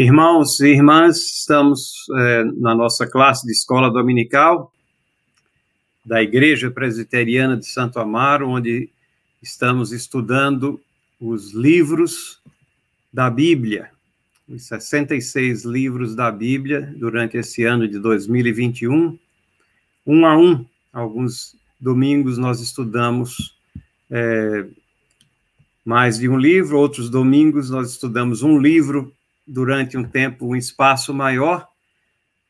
Irmãos e irmãs, estamos é, na nossa classe de escola dominical da Igreja Presbiteriana de Santo Amaro, onde estamos estudando os livros da Bíblia, os 66 livros da Bíblia durante esse ano de 2021, um a um. Alguns domingos nós estudamos é, mais de um livro, outros domingos nós estudamos um livro durante um tempo, um espaço maior,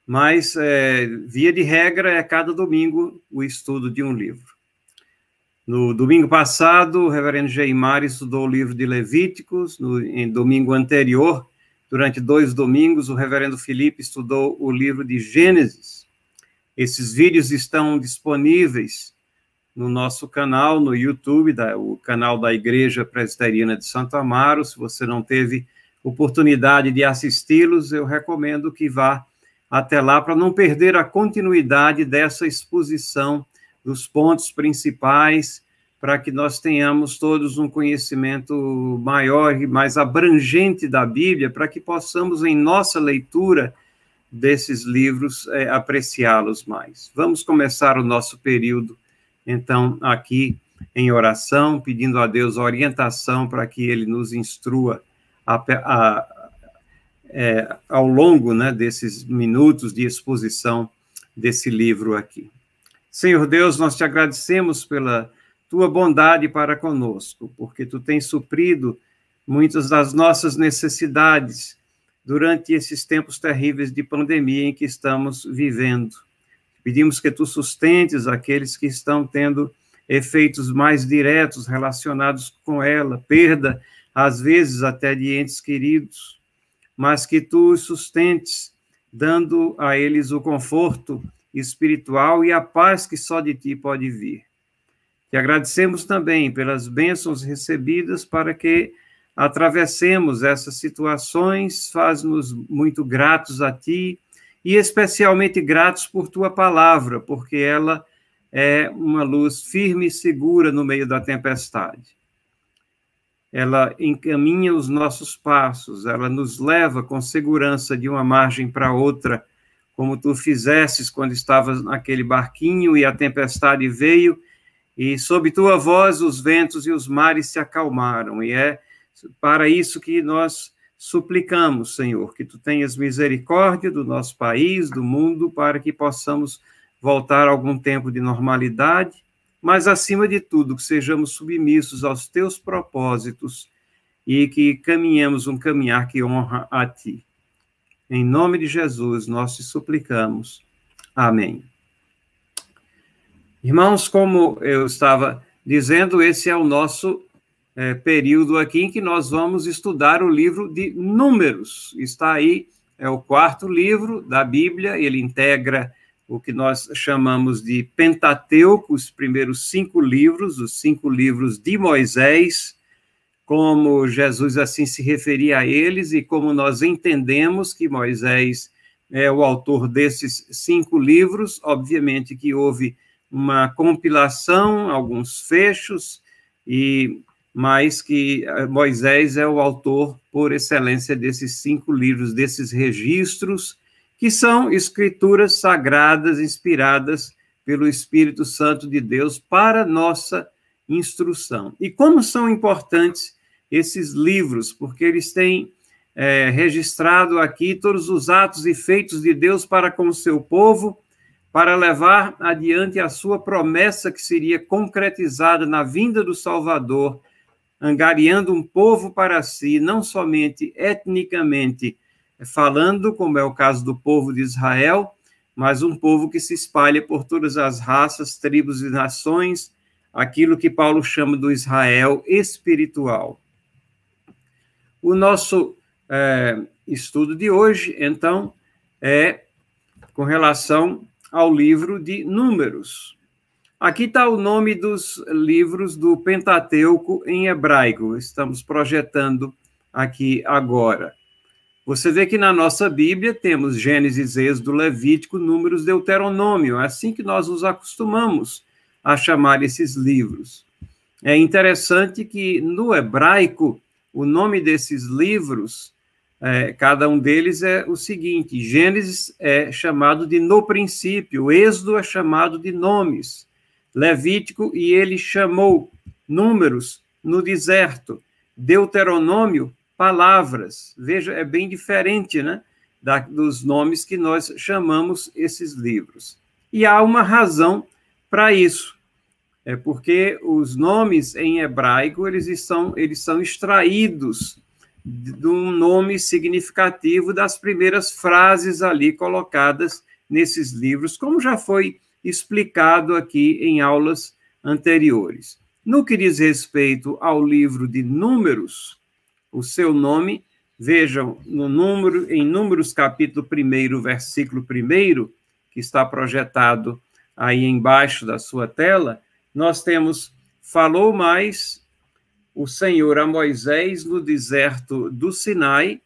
mas, é, via de regra, é cada domingo o estudo de um livro. No domingo passado, o reverendo Geimar estudou o livro de Levíticos, no, em domingo anterior, durante dois domingos, o reverendo Felipe estudou o livro de Gênesis. Esses vídeos estão disponíveis no nosso canal, no YouTube, da, o canal da Igreja Presbiteriana de Santo Amaro. Se você não teve oportunidade de assisti-los, eu recomendo que vá até lá para não perder a continuidade dessa exposição dos pontos principais, para que nós tenhamos todos um conhecimento maior e mais abrangente da Bíblia, para que possamos, em nossa leitura desses livros, é, apreciá-los mais. Vamos começar o nosso período, então, aqui em oração, pedindo a Deus orientação para que Ele nos instrua a, a, é, ao longo né, desses minutos de exposição desse livro aqui. Senhor Deus, nós te agradecemos pela tua bondade para conosco, porque tu tens suprido muitas das nossas necessidades durante esses tempos terríveis de pandemia em que estamos vivendo. Pedimos que tu sustentes aqueles que estão tendo efeitos mais diretos relacionados com ela, perda às vezes até de entes queridos, mas que tu os sustentes, dando a eles o conforto espiritual e a paz que só de ti pode vir. Te agradecemos também pelas bênçãos recebidas para que atravessemos essas situações, faz-nos muito gratos a ti e especialmente gratos por tua palavra, porque ela é uma luz firme e segura no meio da tempestade ela encaminha os nossos passos, ela nos leva com segurança de uma margem para outra, como tu fizesses quando estavas naquele barquinho e a tempestade veio, e sob tua voz os ventos e os mares se acalmaram. E é para isso que nós suplicamos, Senhor, que tu tenhas misericórdia do nosso país, do mundo, para que possamos voltar a algum tempo de normalidade mas acima de tudo, que sejamos submissos aos teus propósitos e que caminhemos um caminhar que honra a ti. Em nome de Jesus, nós te suplicamos. Amém. Irmãos, como eu estava dizendo, esse é o nosso é, período aqui em que nós vamos estudar o livro de Números. Está aí, é o quarto livro da Bíblia, ele integra o que nós chamamos de Pentateuco, os primeiros cinco livros, os cinco livros de Moisés, como Jesus assim se referia a eles e como nós entendemos que Moisés é o autor desses cinco livros. Obviamente que houve uma compilação, alguns fechos, e mas que eh, Moisés é o autor por excelência desses cinco livros, desses registros que são escrituras sagradas inspiradas pelo Espírito Santo de Deus para nossa instrução. E como são importantes esses livros, porque eles têm é, registrado aqui todos os atos e feitos de Deus para com o seu povo, para levar adiante a sua promessa que seria concretizada na vinda do Salvador, angariando um povo para si, não somente etnicamente, falando, como é o caso do povo de Israel, mas um povo que se espalha por todas as raças, tribos e nações, aquilo que Paulo chama do Israel espiritual. O nosso é, estudo de hoje, então, é com relação ao livro de Números. Aqui está o nome dos livros do Pentateuco em hebraico, estamos projetando aqui agora. Você vê que na nossa Bíblia temos Gênesis, Êxodo, Levítico, Números, Deuteronômio. É assim que nós nos acostumamos a chamar esses livros. É interessante que no hebraico o nome desses livros é, cada um deles é o seguinte: Gênesis é chamado de no princípio, Êxodo é chamado de nomes, Levítico e ele chamou números no deserto, Deuteronômio, palavras. Veja, é bem diferente, né? Da, dos nomes que nós chamamos esses livros. E há uma razão para isso. É porque os nomes em hebraico eles estão eles são extraídos de um nome significativo das primeiras frases ali colocadas nesses livros, como já foi explicado aqui em aulas anteriores. No que diz respeito ao livro de Números, o seu nome, vejam no número em Números capítulo 1, versículo 1, que está projetado aí embaixo da sua tela, nós temos falou mais o Senhor a Moisés no deserto do Sinai,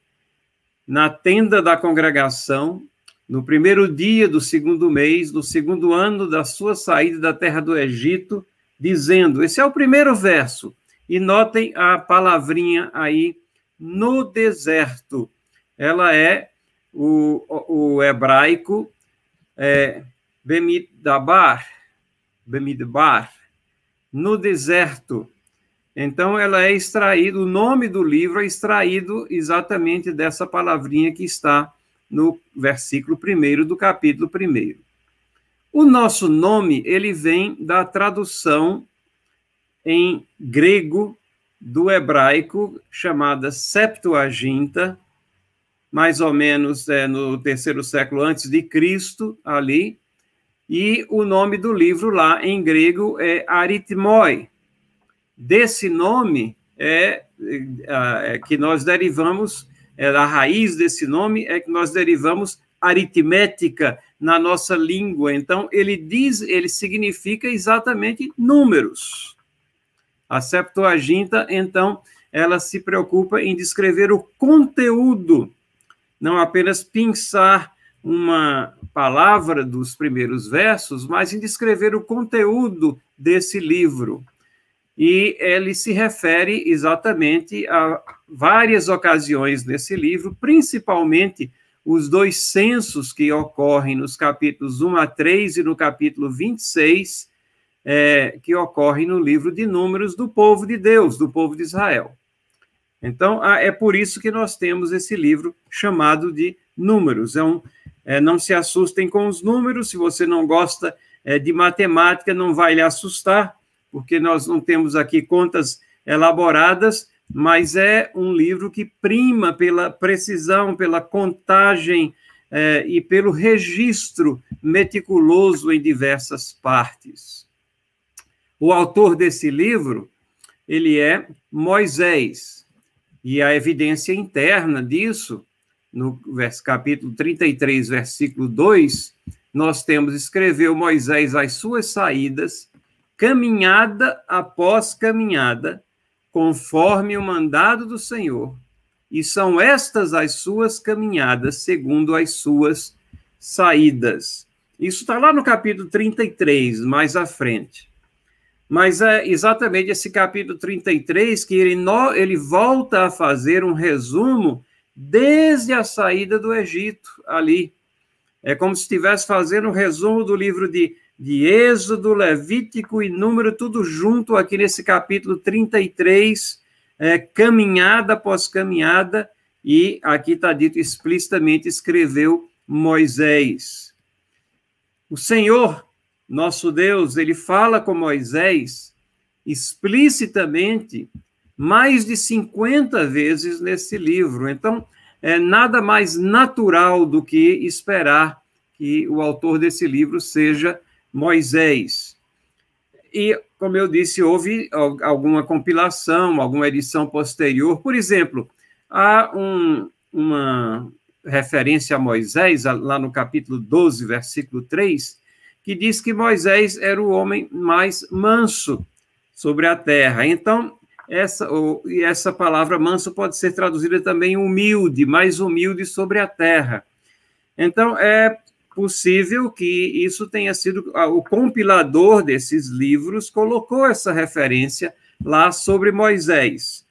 na tenda da congregação, no primeiro dia do segundo mês, no segundo ano da sua saída da terra do Egito, dizendo: esse é o primeiro verso, e notem a palavrinha aí, no deserto. Ela é o, o hebraico é, Bemidabar, Bemidbar, no deserto. Então, ela é extraída, o nome do livro é extraído exatamente dessa palavrinha que está no versículo 1 do capítulo 1. O nosso nome, ele vem da tradução em grego do hebraico, chamada Septuaginta, mais ou menos é, no terceiro século antes de Cristo, ali, e o nome do livro lá em grego é Aritmoi, desse nome é, é, é que nós derivamos, é, a raiz desse nome é que nós derivamos aritmética na nossa língua. Então, ele diz, ele significa exatamente números. A Septuaginta, então, ela se preocupa em descrever o conteúdo, não apenas pensar uma palavra dos primeiros versos, mas em descrever o conteúdo desse livro. E ele se refere exatamente a várias ocasiões nesse livro, principalmente os dois censos que ocorrem nos capítulos 1 a 3 e no capítulo 26, é, que ocorrem no livro de Números do povo de Deus, do povo de Israel. Então, é por isso que nós temos esse livro chamado de Números. É um, é, não se assustem com os números, se você não gosta é, de matemática, não vai lhe assustar, porque nós não temos aqui contas elaboradas, mas é um livro que prima pela precisão, pela contagem é, e pelo registro meticuloso em diversas partes. O autor desse livro, ele é Moisés, e a evidência interna disso, no capítulo 33, versículo 2, nós temos, escreveu Moisés as suas saídas caminhada após caminhada, conforme o mandado do Senhor, e são estas as suas caminhadas, segundo as suas saídas. Isso está lá no capítulo 33, mais à frente. Mas é exatamente esse capítulo 33 que ele, ele volta a fazer um resumo desde a saída do Egito, ali. É como se estivesse fazendo um resumo do livro de de Êxodo, Levítico e Número, tudo junto aqui nesse capítulo 33, é, caminhada após caminhada, e aqui está dito explicitamente: escreveu Moisés. O Senhor, nosso Deus, ele fala com Moisés explicitamente mais de 50 vezes nesse livro. Então, é nada mais natural do que esperar que o autor desse livro seja Moisés. E, como eu disse, houve alguma compilação, alguma edição posterior. Por exemplo, há um, uma referência a Moisés, lá no capítulo 12, versículo 3, que diz que Moisés era o homem mais manso sobre a terra. Então, essa, ou, essa palavra manso pode ser traduzida também humilde, mais humilde sobre a terra. Então, é possível que isso tenha sido o compilador desses livros colocou essa referência lá sobre Moisés.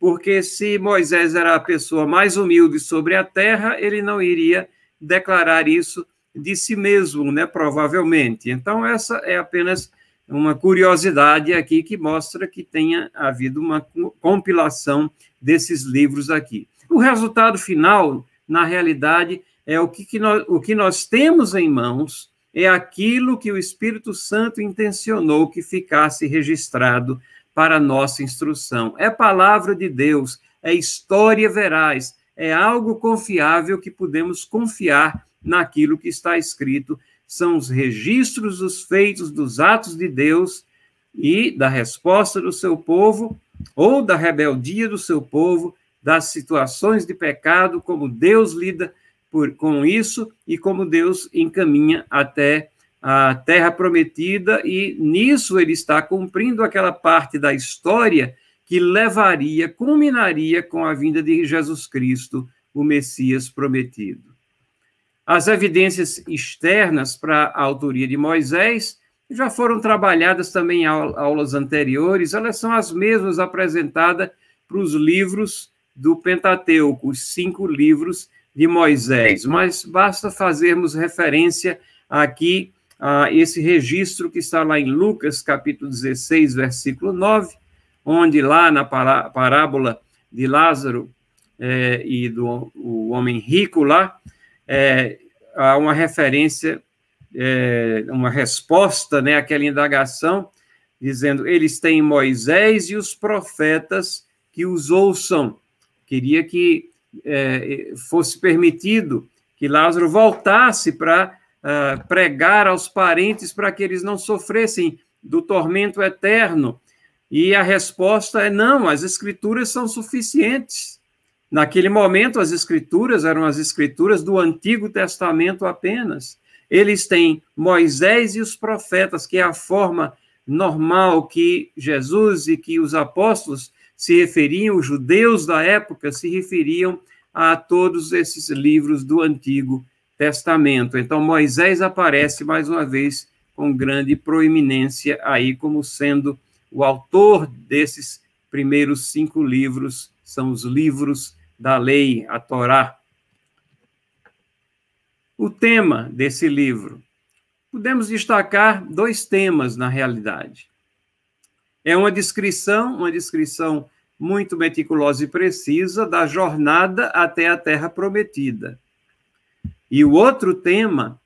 porque se Moisés era a pessoa mais humilde sobre a terra, ele não iria declarar isso de si mesmo, né, provavelmente. Então, essa é apenas uma curiosidade aqui que mostra que tenha havido uma compilação desses livros aqui. O resultado final, na realidade, é o que, que nós, o que nós temos em mãos, é aquilo que o Espírito Santo intencionou que ficasse registrado para nossa instrução. É palavra de Deus, é história veraz, é algo confiável que podemos confiar naquilo que está escrito. São os registros dos feitos dos atos de Deus e da resposta do seu povo, ou da rebeldia do seu povo, das situações de pecado, como Deus lida por, com isso e como Deus encaminha até a terra prometida, e nisso ele está cumprindo aquela parte da história que levaria, culminaria com a vinda de Jesus Cristo, o Messias prometido. As evidências externas para a autoria de Moisés já foram trabalhadas também em aulas anteriores, elas são as mesmas apresentadas para os livros do Pentateuco, os cinco livros de Moisés, mas basta fazermos referência aqui a esse registro que está lá em Lucas, capítulo 16, versículo 9, onde lá na parábola de Lázaro é, e do o homem rico lá, é, há uma referência, é, uma resposta né, àquela indagação, dizendo: eles têm Moisés e os profetas que os ouçam. Queria que é, fosse permitido que Lázaro voltasse para uh, pregar aos parentes para que eles não sofressem do tormento eterno. E a resposta é: não, as escrituras são suficientes. Naquele momento, as escrituras eram as escrituras do Antigo Testamento apenas. Eles têm Moisés e os profetas, que é a forma normal que Jesus e que os apóstolos se referiam, os judeus da época se referiam a todos esses livros do Antigo Testamento. Então, Moisés aparece mais uma vez com grande proeminência aí como sendo o autor desses primeiros cinco livros, são os livros da lei, a Torá. O tema desse livro. Podemos destacar dois temas na realidade. É uma descrição, uma descrição muito meticulosa e precisa da jornada até a terra prometida. E o outro tema,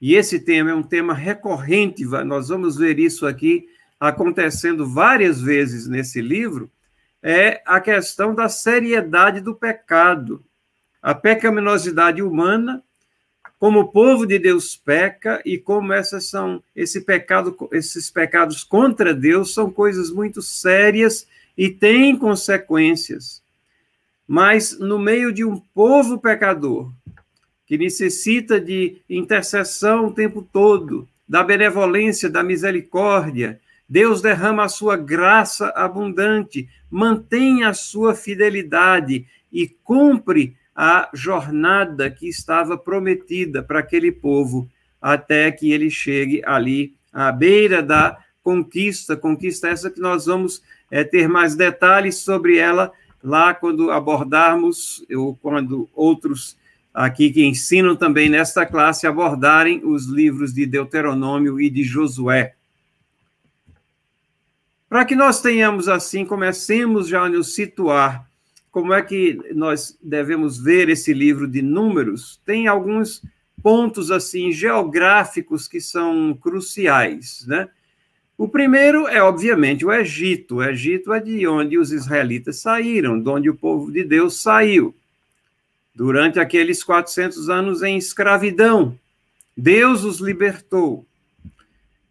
e esse tema é um tema recorrente, nós vamos ver isso aqui acontecendo várias vezes nesse livro, é a questão da seriedade do pecado. A pecaminosidade humana como o povo de Deus peca e como essas são esse pecado, esses pecados contra Deus são coisas muito sérias e têm consequências. Mas no meio de um povo pecador que necessita de intercessão o tempo todo, da benevolência, da misericórdia, Deus derrama a sua graça abundante, mantém a sua fidelidade e cumpre a jornada que estava prometida para aquele povo, até que ele chegue ali à beira da conquista, conquista essa que nós vamos é, ter mais detalhes sobre ela lá quando abordarmos, ou quando outros aqui que ensinam também nesta classe abordarem os livros de Deuteronômio e de Josué. Para que nós tenhamos assim, comecemos já a nos situar como é que nós devemos ver esse livro de números, tem alguns pontos assim geográficos que são cruciais, né? O primeiro é obviamente o Egito. O Egito é de onde os israelitas saíram, de onde o povo de Deus saiu. Durante aqueles 400 anos em escravidão, Deus os libertou.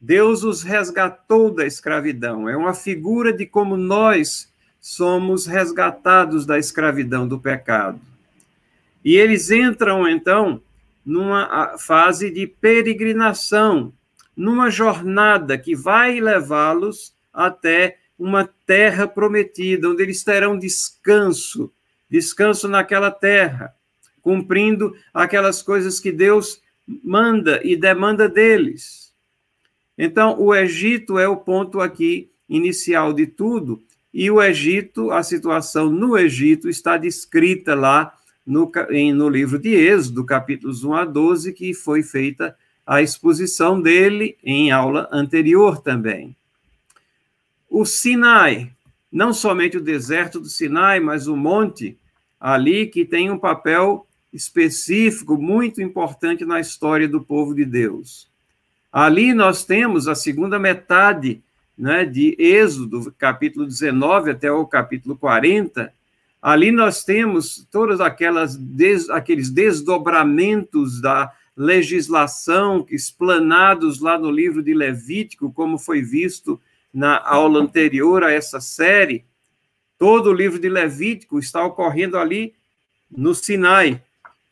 Deus os resgatou da escravidão. É uma figura de como nós somos resgatados da escravidão do pecado. E eles entram, então, numa fase de peregrinação, numa jornada que vai levá-los até uma terra prometida, onde eles terão descanso, descanso naquela terra, cumprindo aquelas coisas que Deus manda e demanda deles. Então, o Egito é o ponto aqui inicial de tudo, e o Egito, a situação no Egito está descrita lá no, em, no livro de Êxodo, capítulos 1 a 12, que foi feita a exposição dele em aula anterior também. O Sinai, não somente o deserto do Sinai, mas o monte ali que tem um papel específico muito importante na história do povo de Deus. Ali nós temos a segunda metade né, de Êxodo, capítulo 19 até o capítulo 40. Ali nós temos todos des, aqueles desdobramentos da legislação explanados lá no livro de Levítico, como foi visto na aula anterior a essa série. Todo o livro de Levítico está ocorrendo ali no Sinai,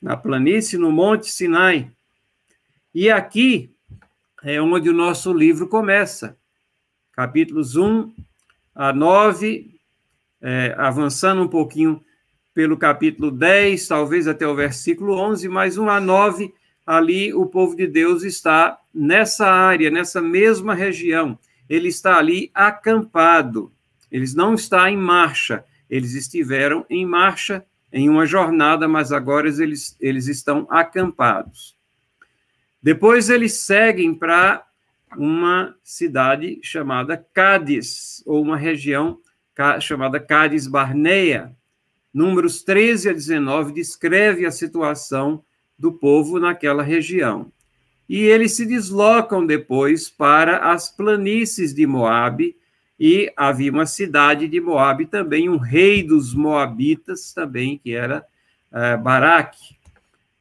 na planície, no Monte Sinai. E aqui é onde o nosso livro começa. Capítulos 1 a 9, é, avançando um pouquinho pelo capítulo 10, talvez até o versículo 11, mais 1 a 9, ali o povo de Deus está nessa área, nessa mesma região. Ele está ali acampado. Eles não estão em marcha, eles estiveram em marcha em uma jornada, mas agora eles, eles estão acampados. Depois eles seguem para uma cidade chamada Cádiz, ou uma região chamada Cádiz Barneia. Números 13 a 19 descreve a situação do povo naquela região. E eles se deslocam depois para as planícies de Moabe, e havia uma cidade de Moabe também, um rei dos moabitas também, que era uh, Baraque.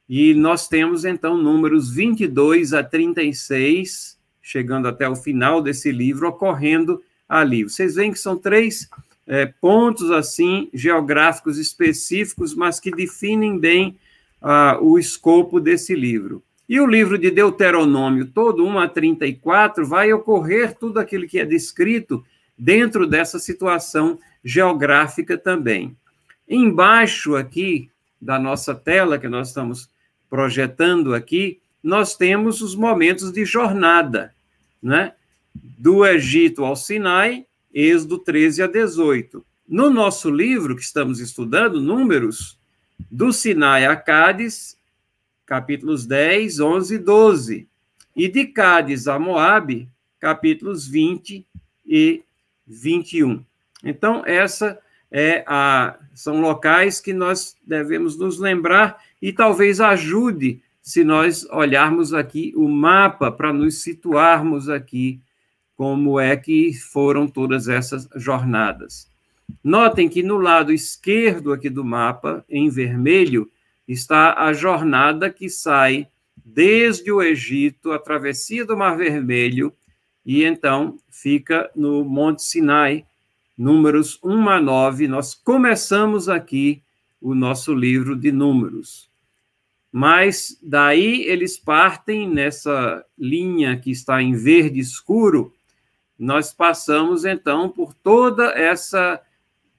E nós temos, então, números 22 a 36, chegando até o final desse livro, ocorrendo ali. Vocês veem que são três é, pontos, assim, geográficos específicos, mas que definem bem uh, o escopo desse livro. E o livro de Deuteronômio, todo 1 a 34, vai ocorrer tudo aquilo que é descrito dentro dessa situação geográfica também. Embaixo aqui da nossa tela, que nós estamos projetando aqui, nós temos os momentos de jornada, né? Do Egito ao Sinai, Êxodo 13 a 18. No nosso livro que estamos estudando, Números, do Sinai a Cádiz, capítulos 10, 11 e 12. E de Cádiz a Moabe, capítulos 20 e 21. Então, essa é a são locais que nós devemos nos lembrar e talvez ajude se nós olharmos aqui o mapa para nos situarmos aqui como é que foram todas essas jornadas. Notem que no lado esquerdo aqui do mapa, em vermelho, está a jornada que sai desde o Egito, a travessia do Mar Vermelho, e então fica no Monte Sinai, números 1 a 9. Nós começamos aqui o nosso livro de números. Mas daí eles partem nessa linha que está em verde escuro, nós passamos então por toda essa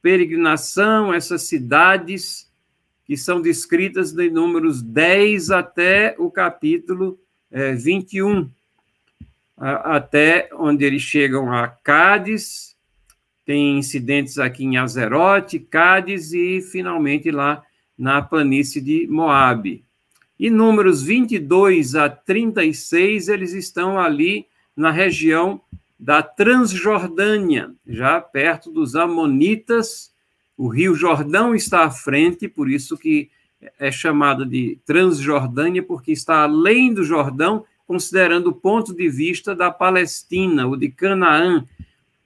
peregrinação, essas cidades que são descritas em números 10 até o capítulo é, 21, até onde eles chegam a Cádiz, tem incidentes aqui em Azerote, Cádiz e finalmente lá na planície de Moabe. E números 22 a 36, eles estão ali na região da Transjordânia, já perto dos Amonitas. O Rio Jordão está à frente, por isso que é chamado de Transjordânia, porque está além do Jordão considerando o ponto de vista da Palestina, o de Canaã.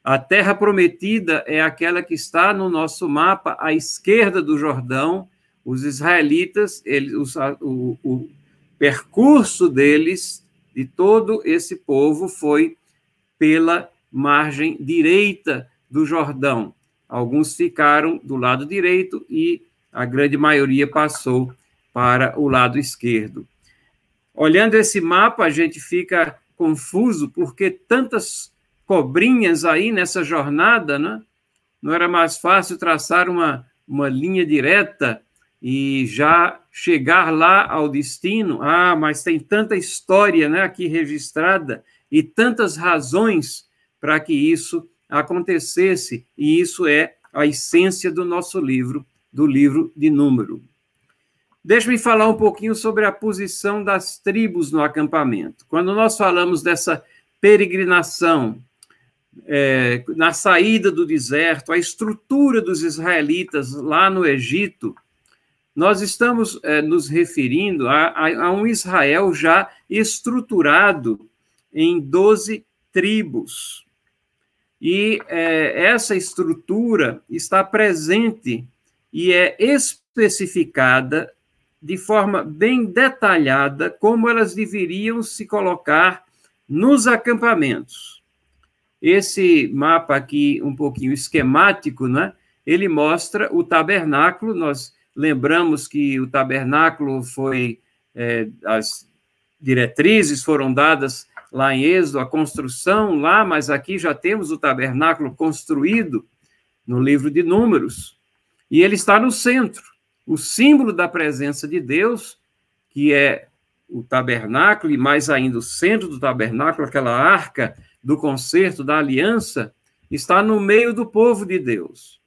A terra prometida é aquela que está no nosso mapa à esquerda do Jordão. Os israelitas, eles, o, o percurso deles, de todo esse povo, foi pela margem direita do Jordão. Alguns ficaram do lado direito e a grande maioria passou para o lado esquerdo. Olhando esse mapa, a gente fica confuso porque tantas cobrinhas aí nessa jornada, né? Não era mais fácil traçar uma, uma linha direta e já chegar lá ao destino? Ah, mas tem tanta história né, aqui registrada e tantas razões para que isso acontecesse, e isso é a essência do nosso livro, do livro de número. Deixa-me falar um pouquinho sobre a posição das tribos no acampamento. Quando nós falamos dessa peregrinação, é, na saída do deserto, a estrutura dos israelitas lá no Egito, nós estamos é, nos referindo a, a, a, um Israel já estruturado em 12 tribos. E é, essa estrutura está presente e é especificada de forma bem detalhada como elas deveriam se colocar nos acampamentos. Esse mapa aqui, um pouquinho esquemático, né? ele mostra o tabernáculo. Nós lembramos que o tabernáculo foi, é, as diretrizes foram dadas lá em Êxodo, a construção lá, mas aqui já temos o tabernáculo construído no livro de Números, e ele está no centro. O símbolo da presença de Deus, que é o tabernáculo, e mais ainda o centro do tabernáculo, aquela arca do concerto, da aliança, está no meio do povo de Deus.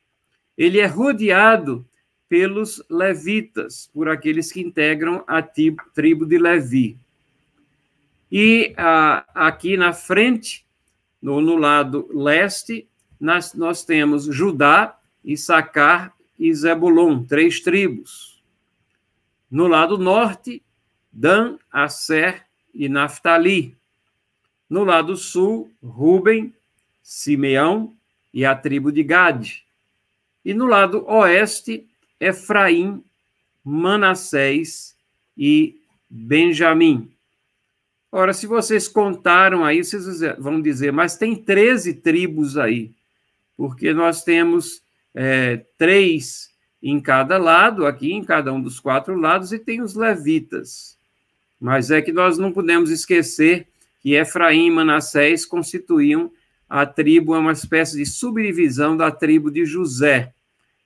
Ele é rodeado pelos levitas, por aqueles que integram a tribo de Levi. E ah, aqui na frente, no, no lado leste, nós, nós temos Judá, Issacar e Zebulon, três tribos. No lado norte, Dan, Asser e Naphtali. No lado sul, Ruben, Simeão e a tribo de Gade. E no lado oeste, Efraim, Manassés e Benjamim. Ora, se vocês contaram aí, vocês vão dizer, mas tem 13 tribos aí, porque nós temos é, três em cada lado, aqui em cada um dos quatro lados, e tem os levitas. Mas é que nós não podemos esquecer que Efraim e Manassés constituíam a tribo, é uma espécie de subdivisão da tribo de José.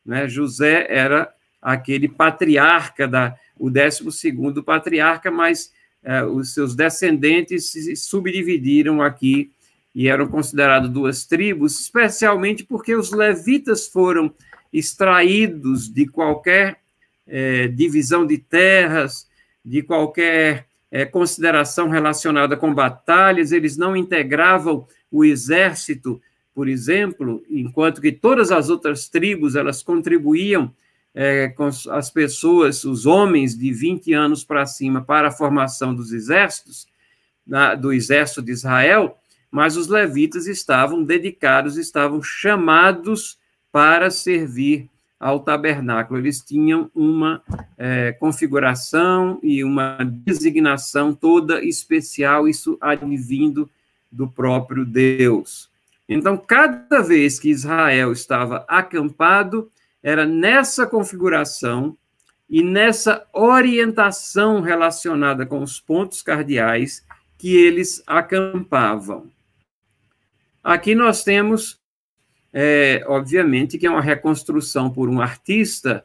Né? José era aquele patriarca, da, o décimo segundo patriarca, mas é, os seus descendentes se subdividiram aqui e eram considerados duas tribos, especialmente porque os levitas foram extraídos de qualquer é, divisão de terras, de qualquer é, consideração relacionada com batalhas, eles não integravam o exército, por exemplo, enquanto que todas as outras tribos elas contribuíam é, com as pessoas, os homens de 20 anos para cima, para a formação dos exércitos, na, do exército de Israel, mas os levitas estavam dedicados, estavam chamados para servir ao tabernáculo. Eles tinham uma é, configuração e uma designação toda especial, isso advindo do próprio Deus. Então, cada vez que Israel estava acampado, era nessa configuração e nessa orientação relacionada com os pontos cardeais que eles acampavam. Aqui nós temos, é, obviamente, que é uma reconstrução por um artista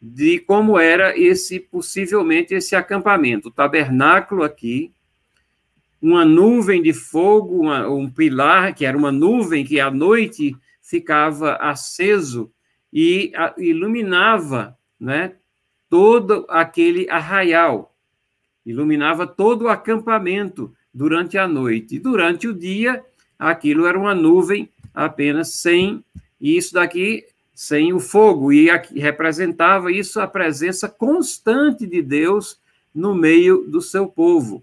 de como era esse, possivelmente, esse acampamento. O tabernáculo aqui, uma nuvem de fogo, uma, um pilar, que era uma nuvem que à noite ficava aceso e iluminava né, todo aquele arraial, iluminava todo o acampamento durante a noite. E durante o dia, aquilo era uma nuvem apenas sem isso daqui, sem o fogo, e representava isso a presença constante de Deus no meio do seu povo.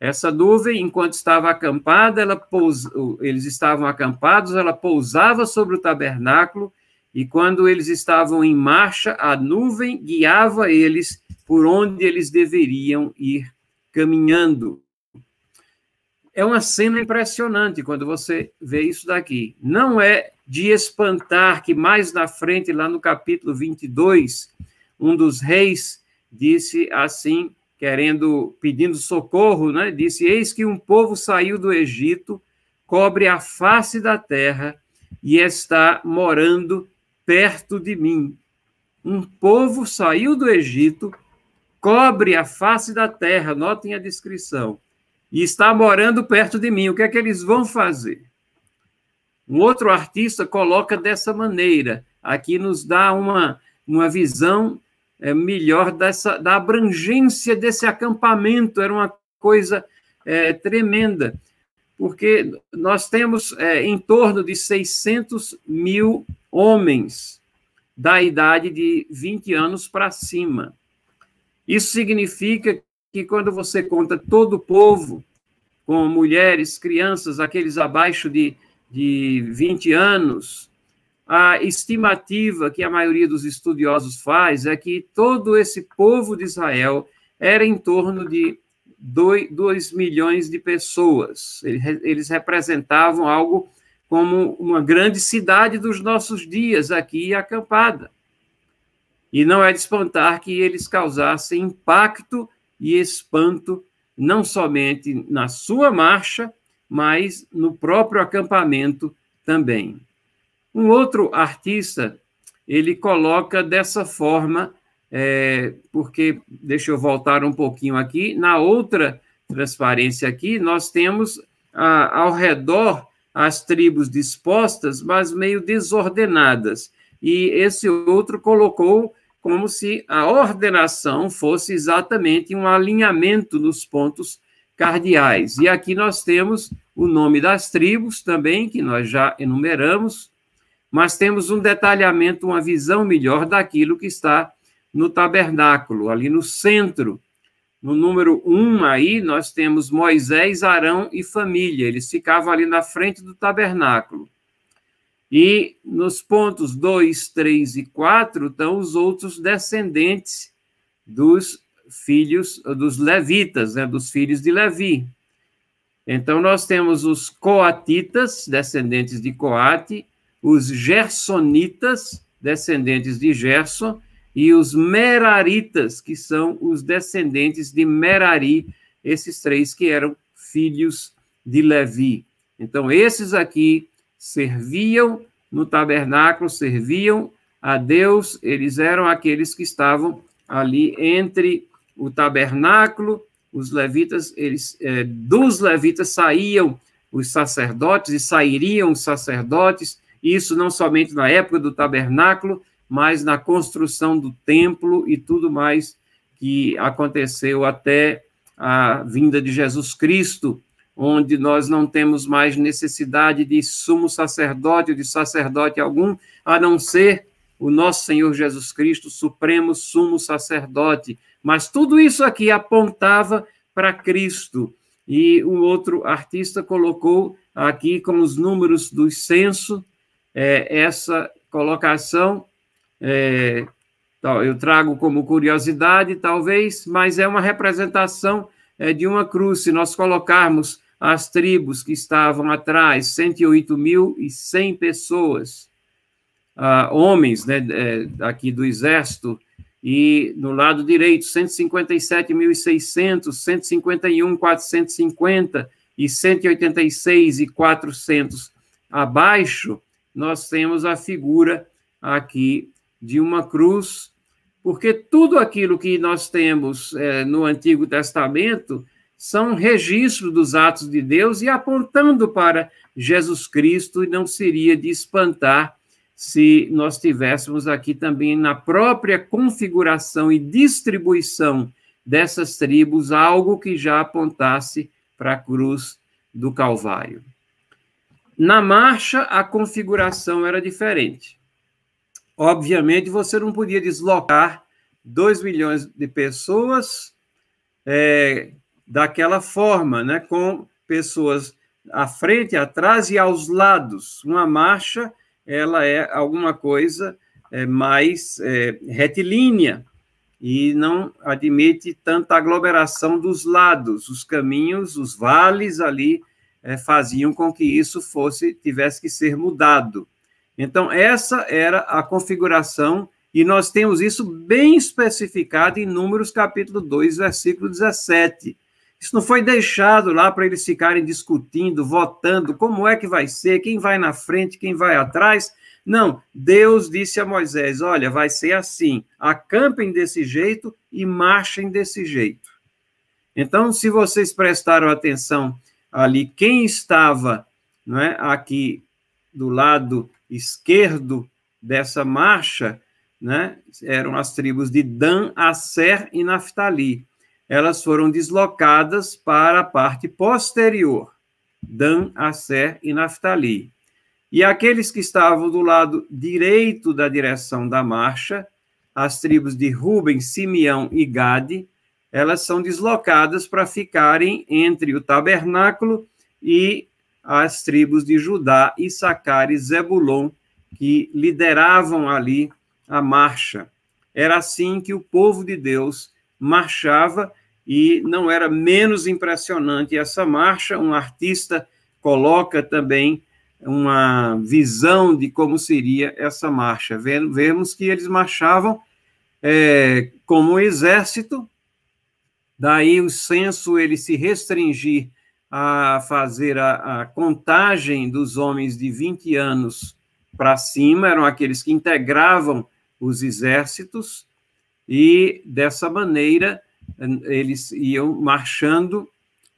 Essa nuvem, enquanto estava acampada, ela pous... eles estavam acampados, ela pousava sobre o tabernáculo e quando eles estavam em marcha, a nuvem guiava eles por onde eles deveriam ir caminhando. É uma cena impressionante quando você vê isso daqui. Não é de espantar que mais na frente, lá no capítulo 22, um dos reis disse assim, querendo, pedindo socorro, né? Disse: Eis que um povo saiu do Egito, cobre a face da terra e está morando perto de mim. Um povo saiu do Egito, cobre a face da terra, notem a descrição, e está morando perto de mim. O que é que eles vão fazer? Um outro artista coloca dessa maneira, aqui nos dá uma, uma visão é, melhor dessa, da abrangência desse acampamento, era uma coisa é, tremenda, porque nós temos é, em torno de 600 mil homens da idade de 20 anos para cima. Isso significa que quando você conta todo o povo, com mulheres, crianças, aqueles abaixo de, de 20 anos, a estimativa que a maioria dos estudiosos faz é que todo esse povo de Israel era em torno de 2 milhões de pessoas. Eles representavam algo como uma grande cidade dos nossos dias aqui acampada. E não é de espantar que eles causassem impacto e espanto, não somente na sua marcha, mas no próprio acampamento também. Um outro artista, ele coloca dessa forma, é, porque, deixa eu voltar um pouquinho aqui, na outra transparência aqui, nós temos a, ao redor as tribos dispostas, mas meio desordenadas. E esse outro colocou como se a ordenação fosse exatamente um alinhamento dos pontos cardeais. E aqui nós temos o nome das tribos também, que nós já enumeramos, mas temos um detalhamento, uma visão melhor daquilo que está no tabernáculo, ali no centro no número 1 um, aí, nós temos Moisés, Arão e família. Eles ficavam ali na frente do tabernáculo. E nos pontos 2, 3 e 4 estão os outros descendentes dos filhos, dos levitas, né, dos filhos de Levi. Então, nós temos os coatitas, descendentes de Coate, os gersonitas, descendentes de Gerson, e os Meraritas, que são os descendentes de Merari, esses três que eram filhos de Levi. Então, esses aqui serviam no tabernáculo, serviam a Deus, eles eram aqueles que estavam ali entre o tabernáculo, os levitas, eles, é, dos levitas saíam os sacerdotes e sairiam os sacerdotes, isso não somente na época do tabernáculo, mas na construção do templo e tudo mais que aconteceu até a vinda de Jesus Cristo, onde nós não temos mais necessidade de sumo sacerdote, de sacerdote algum, a não ser o nosso Senhor Jesus Cristo, supremo sumo sacerdote. Mas tudo isso aqui apontava para Cristo. E um outro artista colocou aqui com os números do censo é, essa colocação é, eu trago como curiosidade, talvez, mas é uma representação é, de uma cruz. Se nós colocarmos as tribos que estavam atrás, 108.100 pessoas, ah, homens né, é, aqui do exército, e no lado direito, 157.600, 151.450 e 186.400 abaixo, nós temos a figura aqui de uma cruz, porque tudo aquilo que nós temos é, no Antigo Testamento são registros dos atos de Deus e apontando para Jesus Cristo, e não seria de espantar se nós tivéssemos aqui também na própria configuração e distribuição dessas tribos algo que já apontasse para a cruz do Calvário. Na marcha, a configuração era diferente. Obviamente, você não podia deslocar 2 milhões de pessoas é, daquela forma, né, com pessoas à frente, atrás e aos lados. Uma marcha, ela é alguma coisa é, mais é, retilínea e não admite tanta aglomeração dos lados. Os caminhos, os vales ali é, faziam com que isso fosse tivesse que ser mudado. Então, essa era a configuração, e nós temos isso bem especificado em Números capítulo 2, versículo 17. Isso não foi deixado lá para eles ficarem discutindo, votando como é que vai ser, quem vai na frente, quem vai atrás. Não, Deus disse a Moisés: olha, vai ser assim, acampem desse jeito e marchem desse jeito. Então, se vocês prestaram atenção ali, quem estava não é, aqui do lado esquerdo dessa marcha, né, eram as tribos de Dan, Asser e Naphtali. Elas foram deslocadas para a parte posterior, Dan, Asser e Naphtali. E aqueles que estavam do lado direito da direção da marcha, as tribos de Ruben, Simeão e Gade, elas são deslocadas para ficarem entre o tabernáculo e as tribos de Judá, Issacar e Zebulon, que lideravam ali a marcha. Era assim que o povo de Deus marchava e não era menos impressionante essa marcha. Um artista coloca também uma visão de como seria essa marcha. Vemos que eles marchavam é, como um exército, daí o censo ele se restringir a fazer a, a contagem dos homens de 20 anos para cima, eram aqueles que integravam os exércitos, e dessa maneira eles iam marchando.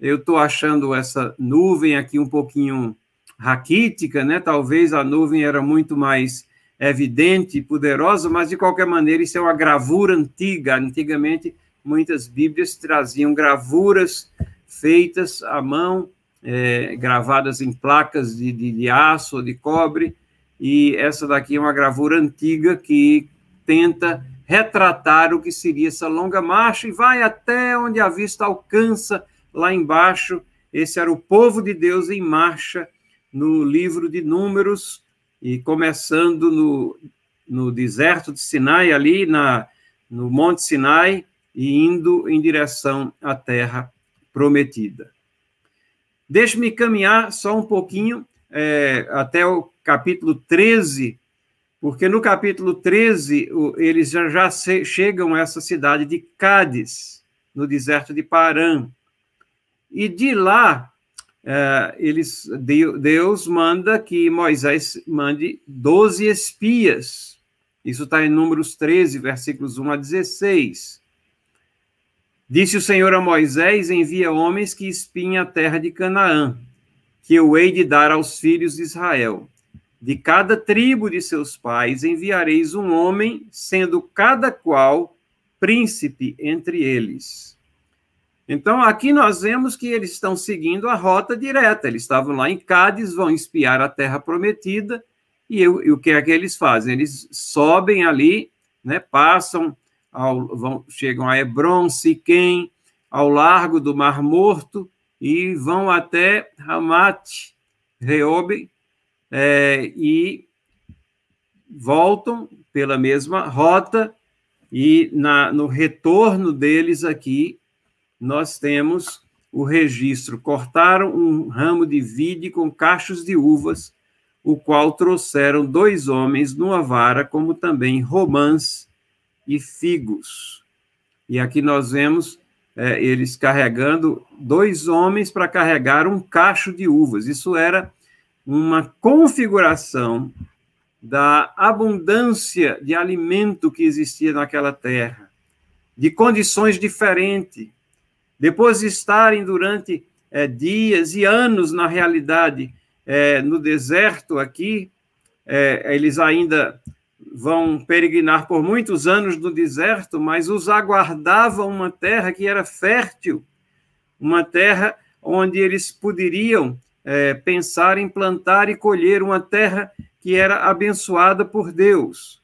Eu estou achando essa nuvem aqui um pouquinho raquítica, né? Talvez a nuvem era muito mais evidente e poderosa, mas de qualquer maneira isso é uma gravura antiga. Antigamente muitas Bíblias traziam gravuras feitas à mão, é, gravadas em placas de, de, de aço ou de cobre, e essa daqui é uma gravura antiga que tenta retratar o que seria essa longa marcha e vai até onde a vista alcança lá embaixo. Esse era o povo de Deus em marcha no livro de Números, e começando no, no deserto de Sinai, ali na, no Monte Sinai, e indo em direção à terra prometida. Deixe-me caminhar só um pouquinho é, até o capítulo 13, porque no capítulo 13 eles já, já chegam a essa cidade de Cádiz, no deserto de Paran. E de lá, é, eles, Deus manda que Moisés mande 12 espias. Isso está em Números 13, versículos 1 a 16. Disse o Senhor a Moisés: Envia homens que espiem a terra de Canaã, que eu hei de dar aos filhos de Israel. De cada tribo de seus pais enviareis um homem, sendo cada qual príncipe entre eles. Então, aqui nós vemos que eles estão seguindo a rota direta. Eles estavam lá em Cádiz, vão espiar a terra prometida, e, eu, e o que é que eles fazem? Eles sobem ali, né, passam ao, vão, chegam a Hebron, Siquém, ao largo do Mar Morto e vão até Ramat, Reobe, é, e voltam pela mesma rota, e na, no retorno deles aqui, nós temos o registro: cortaram um ramo de vide com cachos de uvas, o qual trouxeram dois homens numa vara, como também romãs e figos. E aqui nós vemos é, eles carregando dois homens para carregar um cacho de uvas. Isso era uma configuração da abundância de alimento que existia naquela terra, de condições diferentes. Depois de estarem durante é, dias e anos, na realidade, é, no deserto aqui, é, eles ainda vão peregrinar por muitos anos no deserto, mas os aguardava uma terra que era fértil, uma terra onde eles poderiam é, pensar em plantar e colher, uma terra que era abençoada por Deus.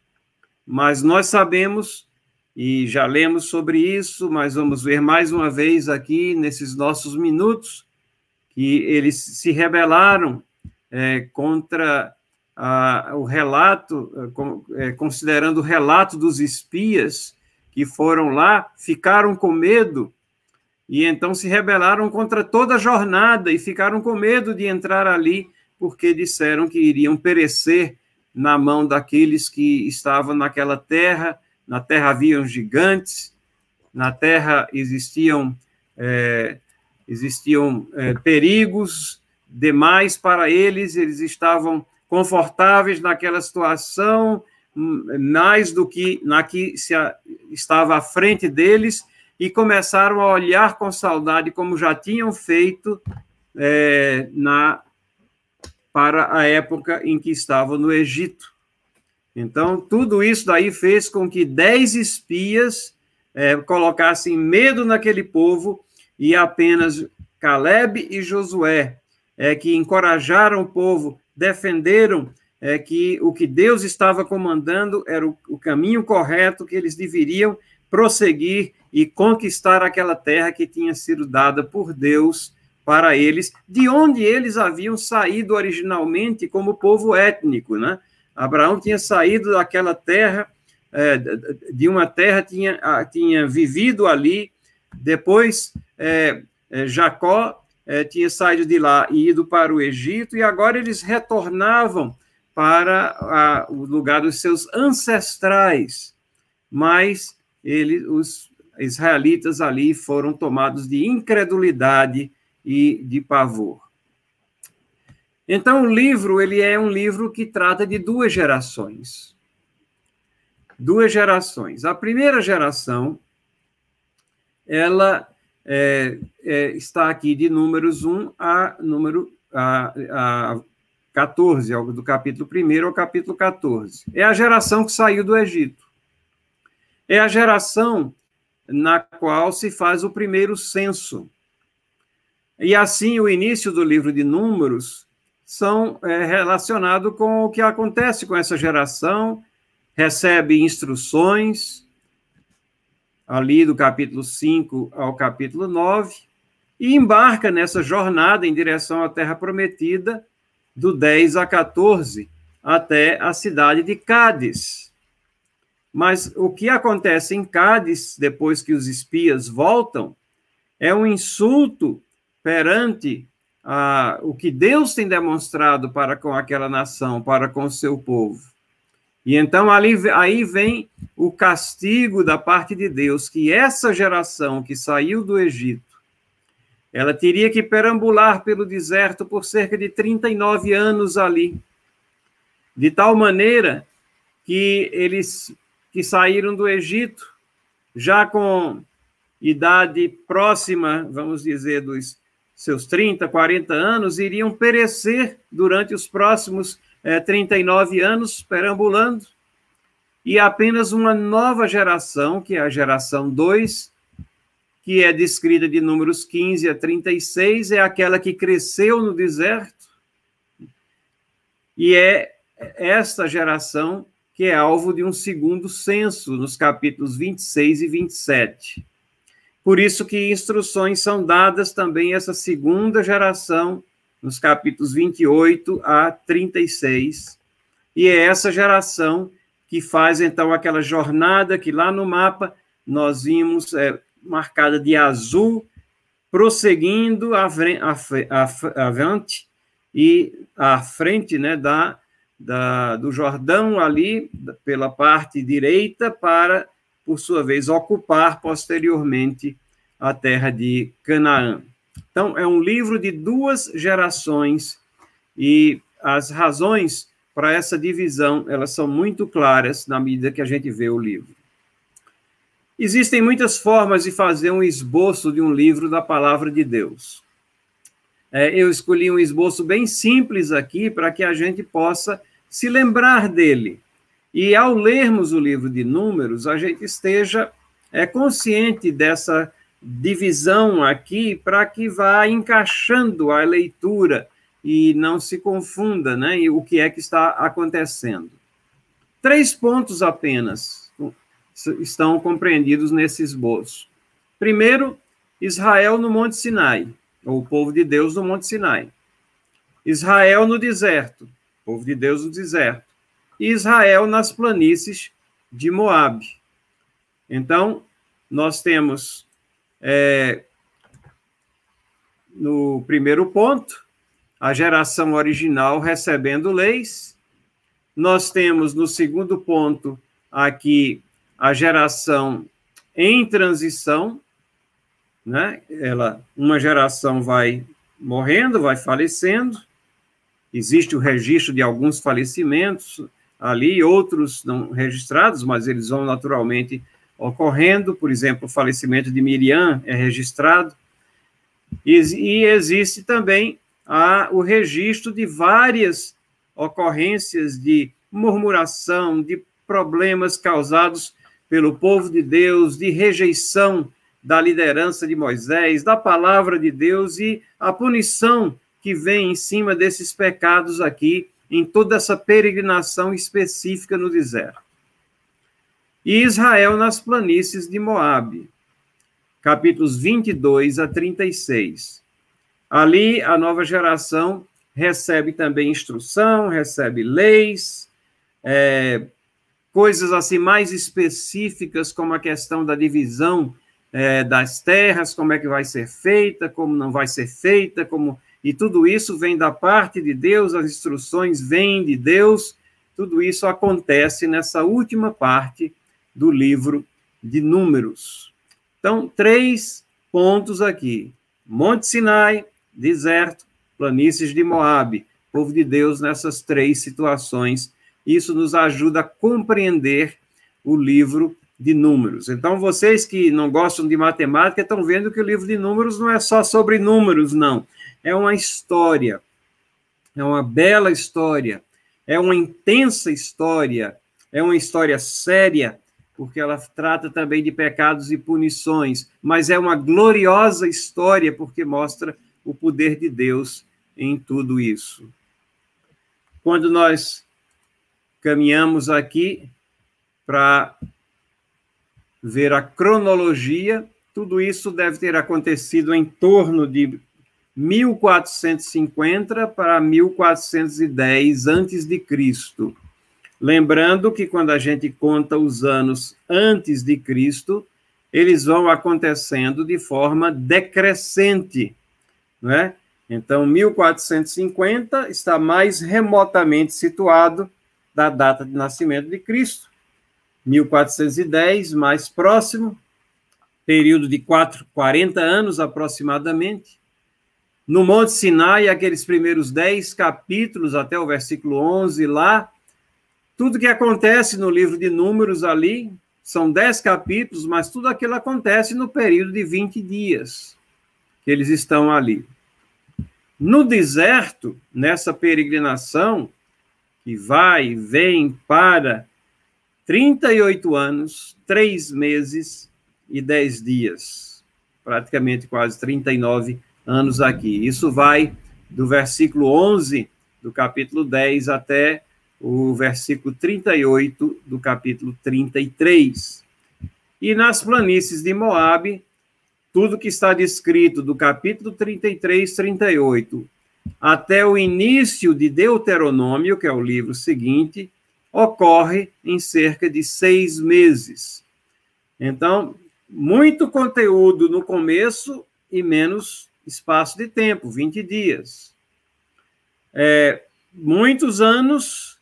Mas nós sabemos, e já lemos sobre isso, mas vamos ver mais uma vez aqui nesses nossos minutos, que eles se rebelaram é, contra ah, o relato, eh, considerando o relato dos espias que foram lá, ficaram com medo e então se rebelaram contra toda a jornada e ficaram com medo de entrar ali, porque disseram que iriam perecer na mão daqueles que estavam naquela terra. Na terra haviam gigantes, na terra existiam, é, existiam é, perigos demais para eles, eles estavam confortáveis naquela situação, mais do que na que se a, estava à frente deles, e começaram a olhar com saudade, como já tinham feito é, na para a época em que estavam no Egito. Então, tudo isso daí fez com que dez espias é, colocassem medo naquele povo e apenas Caleb e Josué é, que encorajaram o povo, defenderam é, que o que Deus estava comandando era o, o caminho correto que eles deveriam prosseguir e conquistar aquela terra que tinha sido dada por Deus para eles, de onde eles haviam saído originalmente como povo étnico, né? Abraão tinha saído daquela terra, é, de uma terra, tinha, tinha vivido ali, depois é, é, Jacó é, tinha saído de lá e ido para o Egito, e agora eles retornavam para a, o lugar dos seus ancestrais, mas ele, os israelitas ali foram tomados de incredulidade e de pavor. Então, o livro ele é um livro que trata de duas gerações. Duas gerações. A primeira geração, ela é, é, está aqui de números 1 a número a, a 14, do capítulo 1 ao capítulo 14. É a geração que saiu do Egito. É a geração na qual se faz o primeiro censo. E assim, o início do livro de Números são é, relacionado com o que acontece com essa geração, recebe instruções, ali do capítulo 5 ao capítulo 9, e embarca nessa jornada em direção à Terra Prometida, do 10 a 14, até a cidade de Cádiz. Mas o que acontece em Cádiz, depois que os espias voltam, é um insulto perante o que Deus tem demonstrado para com aquela nação, para com o seu povo. E então ali, aí vem o castigo da parte de Deus, que essa geração que saiu do Egito, ela teria que perambular pelo deserto por cerca de 39 anos ali, de tal maneira que eles que saíram do Egito já com idade próxima, vamos dizer, dos seus 30, 40 anos, iriam perecer durante os próximos é, 39 anos, perambulando, e apenas uma nova geração, que é a geração 2, que é descrita de números 15 a 36, é aquela que cresceu no deserto, e é esta geração que é alvo de um segundo censo, nos capítulos 26 e 27. Por isso que instruções são dadas também a essa segunda geração, nos capítulos 28 a 36, e é essa geração que faz, então, aquela jornada que lá no mapa nós vimos é, marcada de azul, prosseguindo avante e à frente né, da, da, do Jordão, ali pela parte direita, para, por sua vez, ocupar posteriormente a terra de Canaã. Então, é um livro de duas gerações e as razões para essa divisão, elas são muito claras na medida que a gente vê o livro. Existem muitas formas de fazer um esboço de um livro da palavra de Deus. É, eu escolhi um esboço bem simples aqui para que a gente possa se lembrar dele. E ao lermos o livro de Números, a gente esteja é, consciente dessa divisão aqui para que vá encaixando a leitura e não se confunda, né? O que é que está acontecendo. Três pontos apenas estão compreendidos nesse esboço. Primeiro, Israel no Monte Sinai, ou o povo de Deus no Monte Sinai. Israel no deserto, povo de Deus no deserto. E Israel nas planícies de Moabe. Então, nós temos é, no primeiro ponto, a geração original recebendo leis. Nós temos no segundo ponto aqui a geração em transição, né? Ela, uma geração vai morrendo, vai falecendo. Existe o registro de alguns falecimentos ali, outros não registrados, mas eles vão naturalmente ocorrendo. Por exemplo, o falecimento de Miriam é registrado. E, e existe também há o registro de várias ocorrências de murmuração, de problemas causados pelo povo de Deus, de rejeição da liderança de Moisés, da palavra de Deus e a punição que vem em cima desses pecados aqui, em toda essa peregrinação específica no deserto. E Israel nas planícies de Moabe, capítulos 22 a 36. Ali a nova geração recebe também instrução, recebe leis, é, coisas assim mais específicas, como a questão da divisão é, das terras, como é que vai ser feita, como não vai ser feita, como e tudo isso vem da parte de Deus, as instruções vêm de Deus, tudo isso acontece nessa última parte do livro de Números. Então, três pontos aqui: Monte Sinai, deserto, planícies de Moabe, povo de Deus nessas três situações. Isso nos ajuda a compreender o livro de números. Então, vocês que não gostam de matemática estão vendo que o livro de números não é só sobre números, não. É uma história, é uma bela história, é uma intensa história, é uma história séria, porque ela trata também de pecados e punições, mas é uma gloriosa história, porque mostra o poder de Deus em tudo isso. Quando nós caminhamos aqui para ver a cronologia. Tudo isso deve ter acontecido em torno de 1450 para 1410 antes de Cristo. Lembrando que quando a gente conta os anos antes de Cristo, eles vão acontecendo de forma decrescente, não é? Então, 1450 está mais remotamente situado da data de nascimento de Cristo, 1410, mais próximo, período de 4, 40 anos aproximadamente. No Monte Sinai, aqueles primeiros 10 capítulos, até o versículo 11 lá, tudo que acontece no livro de Números ali, são 10 capítulos, mas tudo aquilo acontece no período de 20 dias que eles estão ali. No deserto, nessa peregrinação, que vai e vem para 38 anos, 3 meses e 10 dias, praticamente quase 39 anos aqui. Isso vai do versículo 11 do capítulo 10 até o versículo 38 do capítulo 33. E nas planícies de Moabe, tudo que está descrito do capítulo 33, 38 até o início de Deuteronômio, que é o livro seguinte, ocorre em cerca de seis meses. Então, muito conteúdo no começo e menos espaço de tempo, 20 dias. É, muitos anos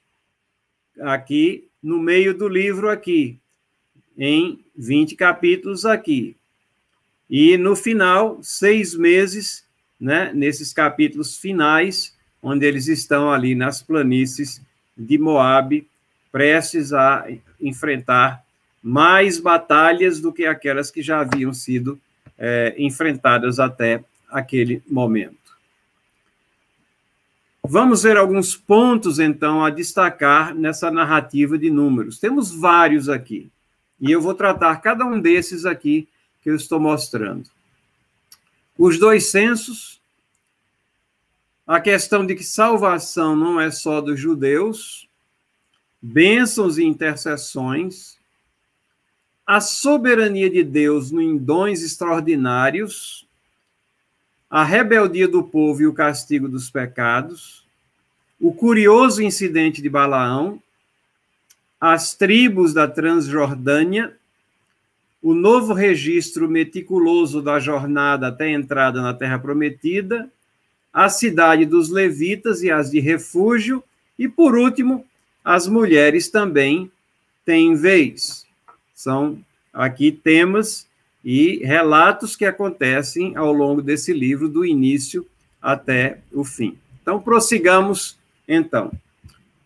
aqui no meio do livro aqui, em 20 capítulos aqui. E no final, seis meses né, nesses capítulos finais, onde eles estão ali nas planícies de Moabe, prestes a enfrentar mais batalhas do que aquelas que já haviam sido é, enfrentadas até aquele momento. Vamos ver alguns pontos, então, a destacar nessa narrativa de números. Temos vários aqui, e eu vou tratar cada um desses aqui que eu estou mostrando. Os dois censos, a questão de que salvação não é só dos judeus, bênçãos e intercessões, a soberania de Deus em dons extraordinários, a rebeldia do povo e o castigo dos pecados, o curioso incidente de Balaão, as tribos da Transjordânia, o novo registro meticuloso da jornada até a entrada na Terra Prometida, a cidade dos levitas e as de refúgio, e por último, as mulheres também têm vez. São aqui temas e relatos que acontecem ao longo desse livro, do início até o fim. Então, prossigamos, então.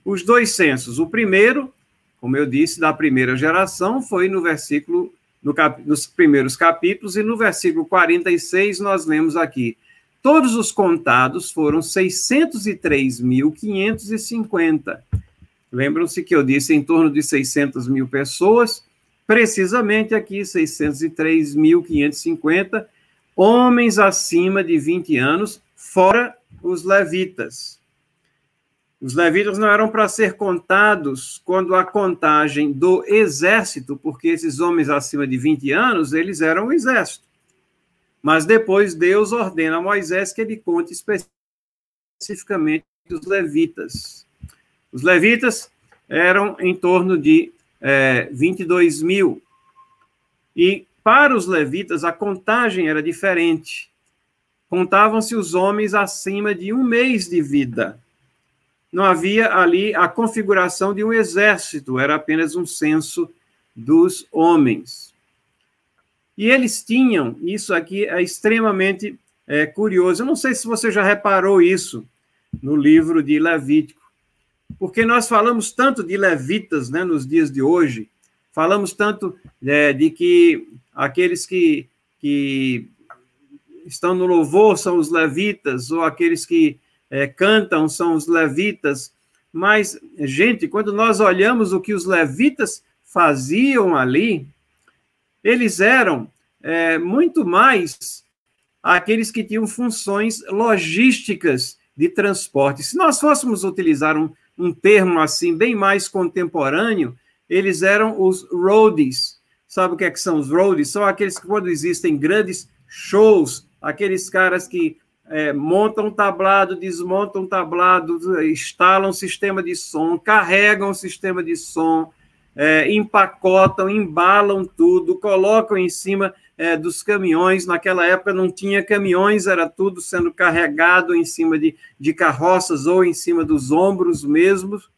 Os dois censos. O primeiro, como eu disse, da primeira geração, foi no versículo no cap, nos primeiros capítulos, e no versículo 46 nós lemos aqui: Todos os contados foram 603.550. Lembram-se que eu disse em torno de 600 mil pessoas, precisamente aqui 603.550 homens acima de 20 anos, fora os levitas. Os levitas não eram para ser contados quando a contagem do exército, porque esses homens acima de 20 anos, eles eram o exército. Mas depois Deus ordena a Moisés que ele conte especificamente os levitas. Os levitas eram em torno de é, 22 mil. E para os levitas, a contagem era diferente. Contavam-se os homens acima de um mês de vida. Não havia ali a configuração de um exército, era apenas um censo dos homens. E eles tinham, isso aqui é extremamente é, curioso. Eu não sei se você já reparou isso no livro de Levítico, porque nós falamos tanto de levitas né, nos dias de hoje, falamos tanto é, de que aqueles que, que estão no louvor são os levitas, ou aqueles que é, cantam são os levitas. Mas, gente, quando nós olhamos o que os levitas faziam ali, eles eram é, muito mais aqueles que tinham funções logísticas de transporte. Se nós fôssemos utilizar um, um termo assim, bem mais contemporâneo, eles eram os roadies, Sabe o que, é que são os roadies? São aqueles que, quando existem grandes shows, aqueles caras que é, montam tablado, desmontam tablado, instalam sistema de som, carregam sistema de som, é, empacotam, embalam tudo, colocam em cima é, dos caminhões. Naquela época não tinha caminhões, era tudo sendo carregado em cima de, de carroças ou em cima dos ombros mesmos.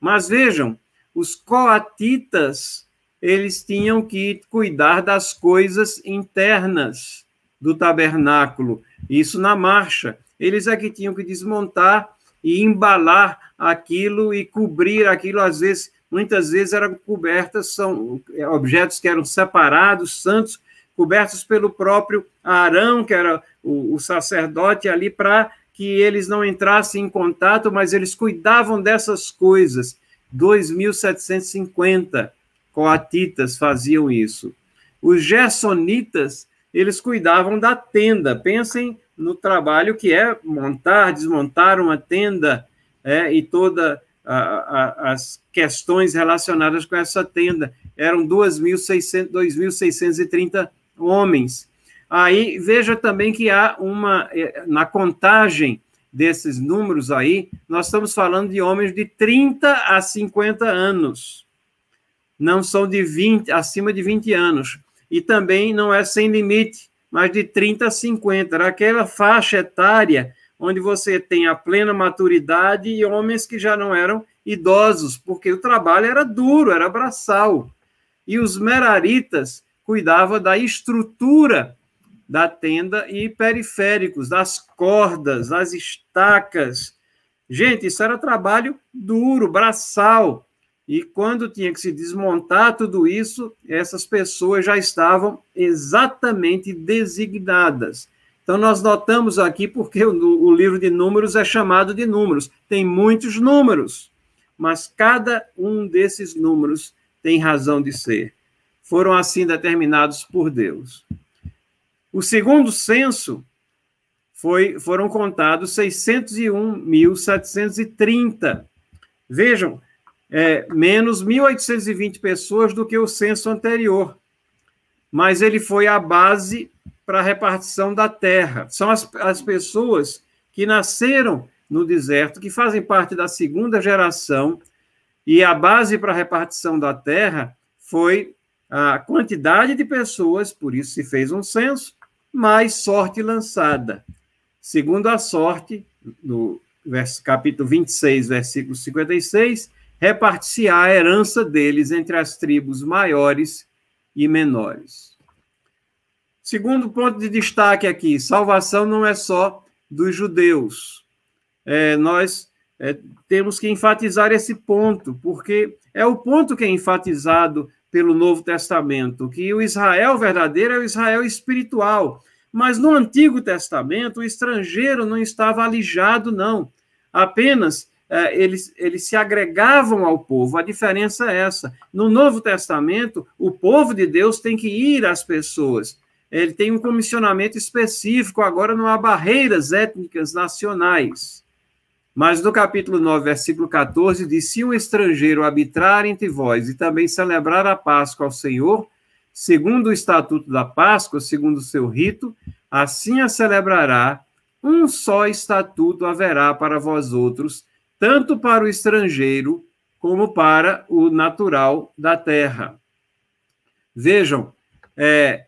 Mas vejam, os coatitas eles tinham que cuidar das coisas internas do tabernáculo, isso na marcha. Eles é que tinham que desmontar e embalar aquilo e cobrir aquilo, às vezes, muitas vezes eram cobertas, são objetos que eram separados, santos, cobertos pelo próprio Arão, que era o, o sacerdote ali, para que eles não entrassem em contato, mas eles cuidavam dessas coisas. 2.750 coatitas faziam isso. Os gersonitas, eles cuidavam da tenda. Pensem no trabalho que é montar, desmontar uma tenda é, e todas as questões relacionadas com essa tenda. Eram 2.630 homens. Aí veja também que há uma, é, na contagem desses números aí, nós estamos falando de homens de 30 a 50 anos não são de 20, acima de 20 anos. E também não é sem limite, mas de 30 a 50. Era aquela faixa etária onde você tem a plena maturidade e homens que já não eram idosos, porque o trabalho era duro, era braçal. E os meraritas cuidavam da estrutura da tenda e periféricos, das cordas, das estacas. Gente, isso era trabalho duro, braçal. E quando tinha que se desmontar tudo isso, essas pessoas já estavam exatamente designadas. Então, nós notamos aqui, porque o, o, livro de números é chamado de números, tem muitos números, mas cada um desses números tem razão de ser. Foram assim determinados por Deus. O segundo censo foi, foram contados 601.730. Vejam, é, menos 1.820 pessoas do que o censo anterior. Mas ele foi a base para a repartição da terra. São as, as pessoas que nasceram no deserto, que fazem parte da segunda geração, e a base para a repartição da terra foi a quantidade de pessoas, por isso se fez um censo, mais sorte lançada. Segundo a sorte, no capítulo 26, versículo 56, repartir a herança deles entre as tribos maiores e menores. Segundo ponto de destaque aqui: salvação não é só dos judeus. É, nós é, temos que enfatizar esse ponto, porque é o ponto que é enfatizado pelo Novo Testamento, que o Israel verdadeiro é o Israel espiritual. Mas no Antigo Testamento, o estrangeiro não estava alijado, não. Apenas é, eles, eles se agregavam ao povo. A diferença é essa. No Novo Testamento, o povo de Deus tem que ir às pessoas. Ele tem um comissionamento específico, agora não há barreiras étnicas nacionais. Mas no capítulo 9, versículo 14, diz: Se um estrangeiro arbitrar entre vós e também celebrar a Páscoa ao Senhor, segundo o estatuto da Páscoa, segundo o seu rito, assim a celebrará, um só estatuto haverá para vós outros, tanto para o estrangeiro como para o natural da terra. Vejam, é,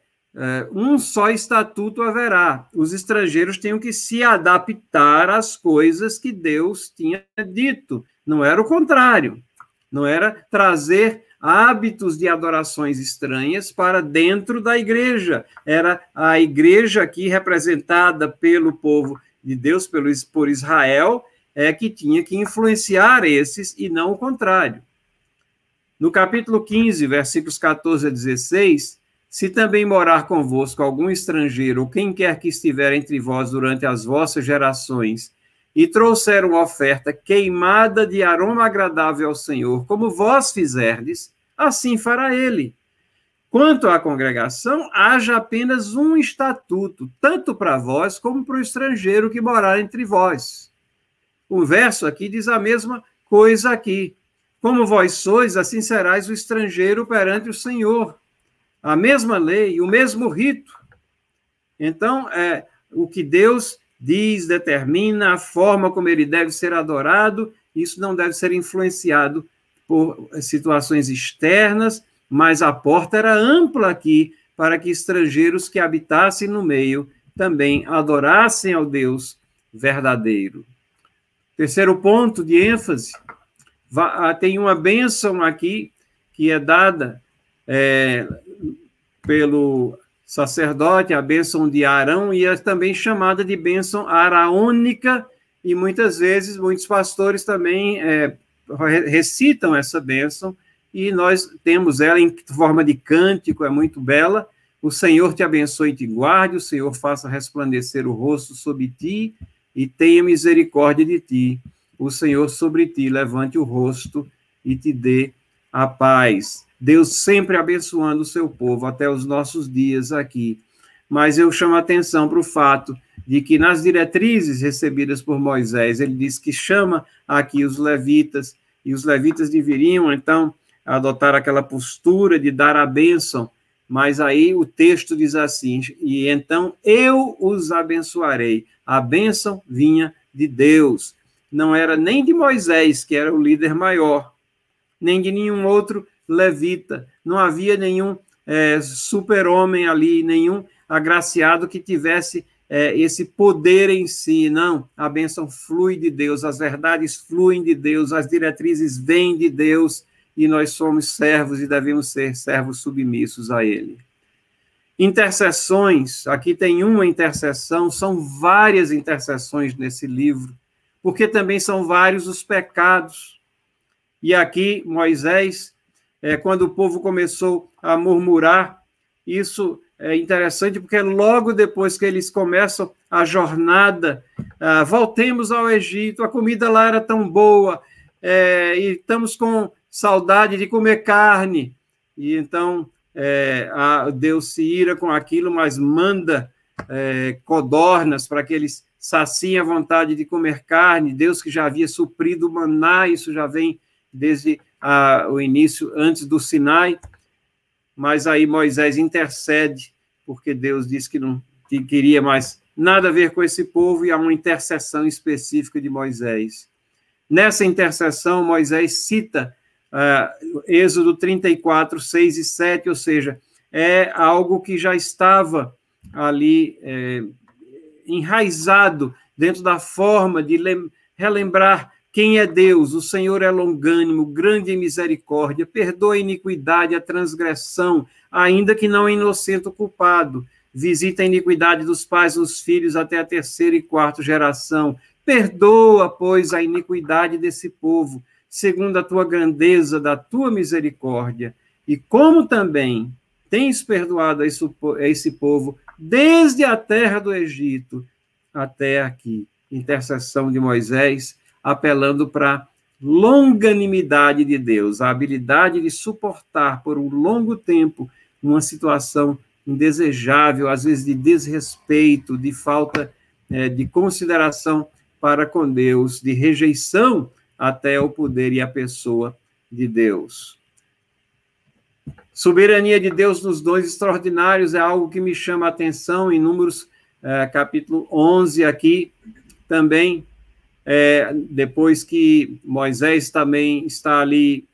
um só estatuto haverá. Os estrangeiros tinham que se adaptar às coisas que Deus tinha dito. Não era o contrário. Não era trazer hábitos de adorações estranhas para dentro da igreja. Era a igreja aqui representada pelo povo de Deus, pelo, por Israel, é que tinha que influenciar esses e não o contrário. No capítulo 15, versículos 14 a 16, se também morar convosco algum estrangeiro ou quem quer que estiver entre vós durante as vossas gerações e trouxer uma oferta queimada de aroma agradável ao Senhor, como vós fizerdes, assim fará ele. Quanto à congregação, haja apenas um estatuto, tanto para vós como para o estrangeiro que morar entre vós. O verso aqui diz a mesma coisa aqui. Como vós sois, assim serás o estrangeiro perante o Senhor. A mesma lei, o mesmo rito. Então, é o que Deus diz, determina a forma como ele deve ser adorado, isso não deve ser influenciado por situações externas, mas a porta era ampla aqui para que estrangeiros que habitassem no meio também adorassem ao Deus verdadeiro. Terceiro ponto de ênfase, ah, tem uma bênção aqui que é dada é, pelo sacerdote, a bênção de Arão, e é também chamada de bênção araônica, e muitas vezes muitos pastores também é, recitam essa bênção, e nós temos ela em forma de cântico, é muito bela. O Senhor te abençoe e te guarde, o Senhor faça resplandecer o rosto sobre ti e tenha misericórdia de ti. O Senhor sobre ti levante o rosto e te dê a paz. Deus sempre abençoando o seu povo até os nossos dias aqui. Mas eu chamo a atenção para o fato de que nas diretrizes recebidas por Moisés, ele diz que chama aqui os levitas, e os levitas deveriam, então, adotar aquela postura de dar a bênção, mas aí o texto diz assim: e então eu os abençoarei. A bênção vinha de Deus, não era nem de Moisés, que era o líder maior, nem de nenhum outro levita, não havia nenhum é, super-homem ali, nenhum agraciado que tivesse é, esse poder em si, não. A bênção flui de Deus, as verdades fluem de Deus, as diretrizes vêm de Deus, e nós somos servos e devemos ser servos submissos a Ele. Intercessões, aqui tem uma intercessão, são várias intercessões nesse livro, porque também são vários os pecados. E aqui Moisés, é, quando o povo começou a murmurar, isso é interessante porque logo depois que eles começam a jornada, ah, voltemos ao Egito, a comida lá era tão boa, é, e estamos com saudade de comer carne. E então é, a, Deus se ira com aquilo, mas manda é, codornas para que eles saciem a vontade de comer carne. Deus que já havia suprido maná, isso já vem desde a, o início, antes do Sinai. Mas aí Moisés intercede, porque Deus disse que não que queria mais nada a ver com esse povo, e há uma intercessão específica de Moisés. Nessa intercessão, Moisés cita uh, Êxodo 34, 6 e 7, ou seja, é algo que já estava ali é, enraizado dentro da forma de relembrar quem é Deus. O Senhor é longânimo, grande em misericórdia, perdoa a iniquidade, a transgressão, ainda que não é inocente o culpado. Visita a iniquidade dos pais nos filhos até a terceira e quarta geração. Perdoa, pois, a iniquidade desse povo segundo a tua grandeza da tua misericórdia, e como também tens perdoado a esse povo desde a terra do Egito até aqui. Intercessão de Moisés, apelando para longanimidade de Deus, a habilidade de suportar por um longo tempo uma situação indesejável, às vezes de desrespeito, de falta é, de consideração para com Deus, de rejeição até o poder e a pessoa de Deus. Soberania de Deus nos dons extraordinários é algo que me chama a atenção em Números é, capítulo 11 aqui também é, depois que Moisés também está ali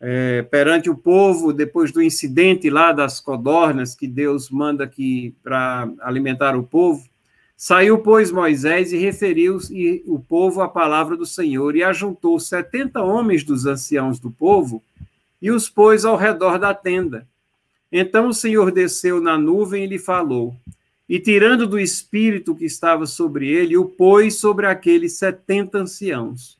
é, perante o povo, depois do incidente lá das codornas que Deus manda que para alimentar o povo, saiu, pois, Moisés e referiu e o povo a palavra do Senhor e ajuntou setenta homens dos anciãos do povo e os pôs ao redor da tenda. Então o Senhor desceu na nuvem e lhe falou: e tirando do espírito que estava sobre ele, o pôs sobre aqueles setenta anciãos.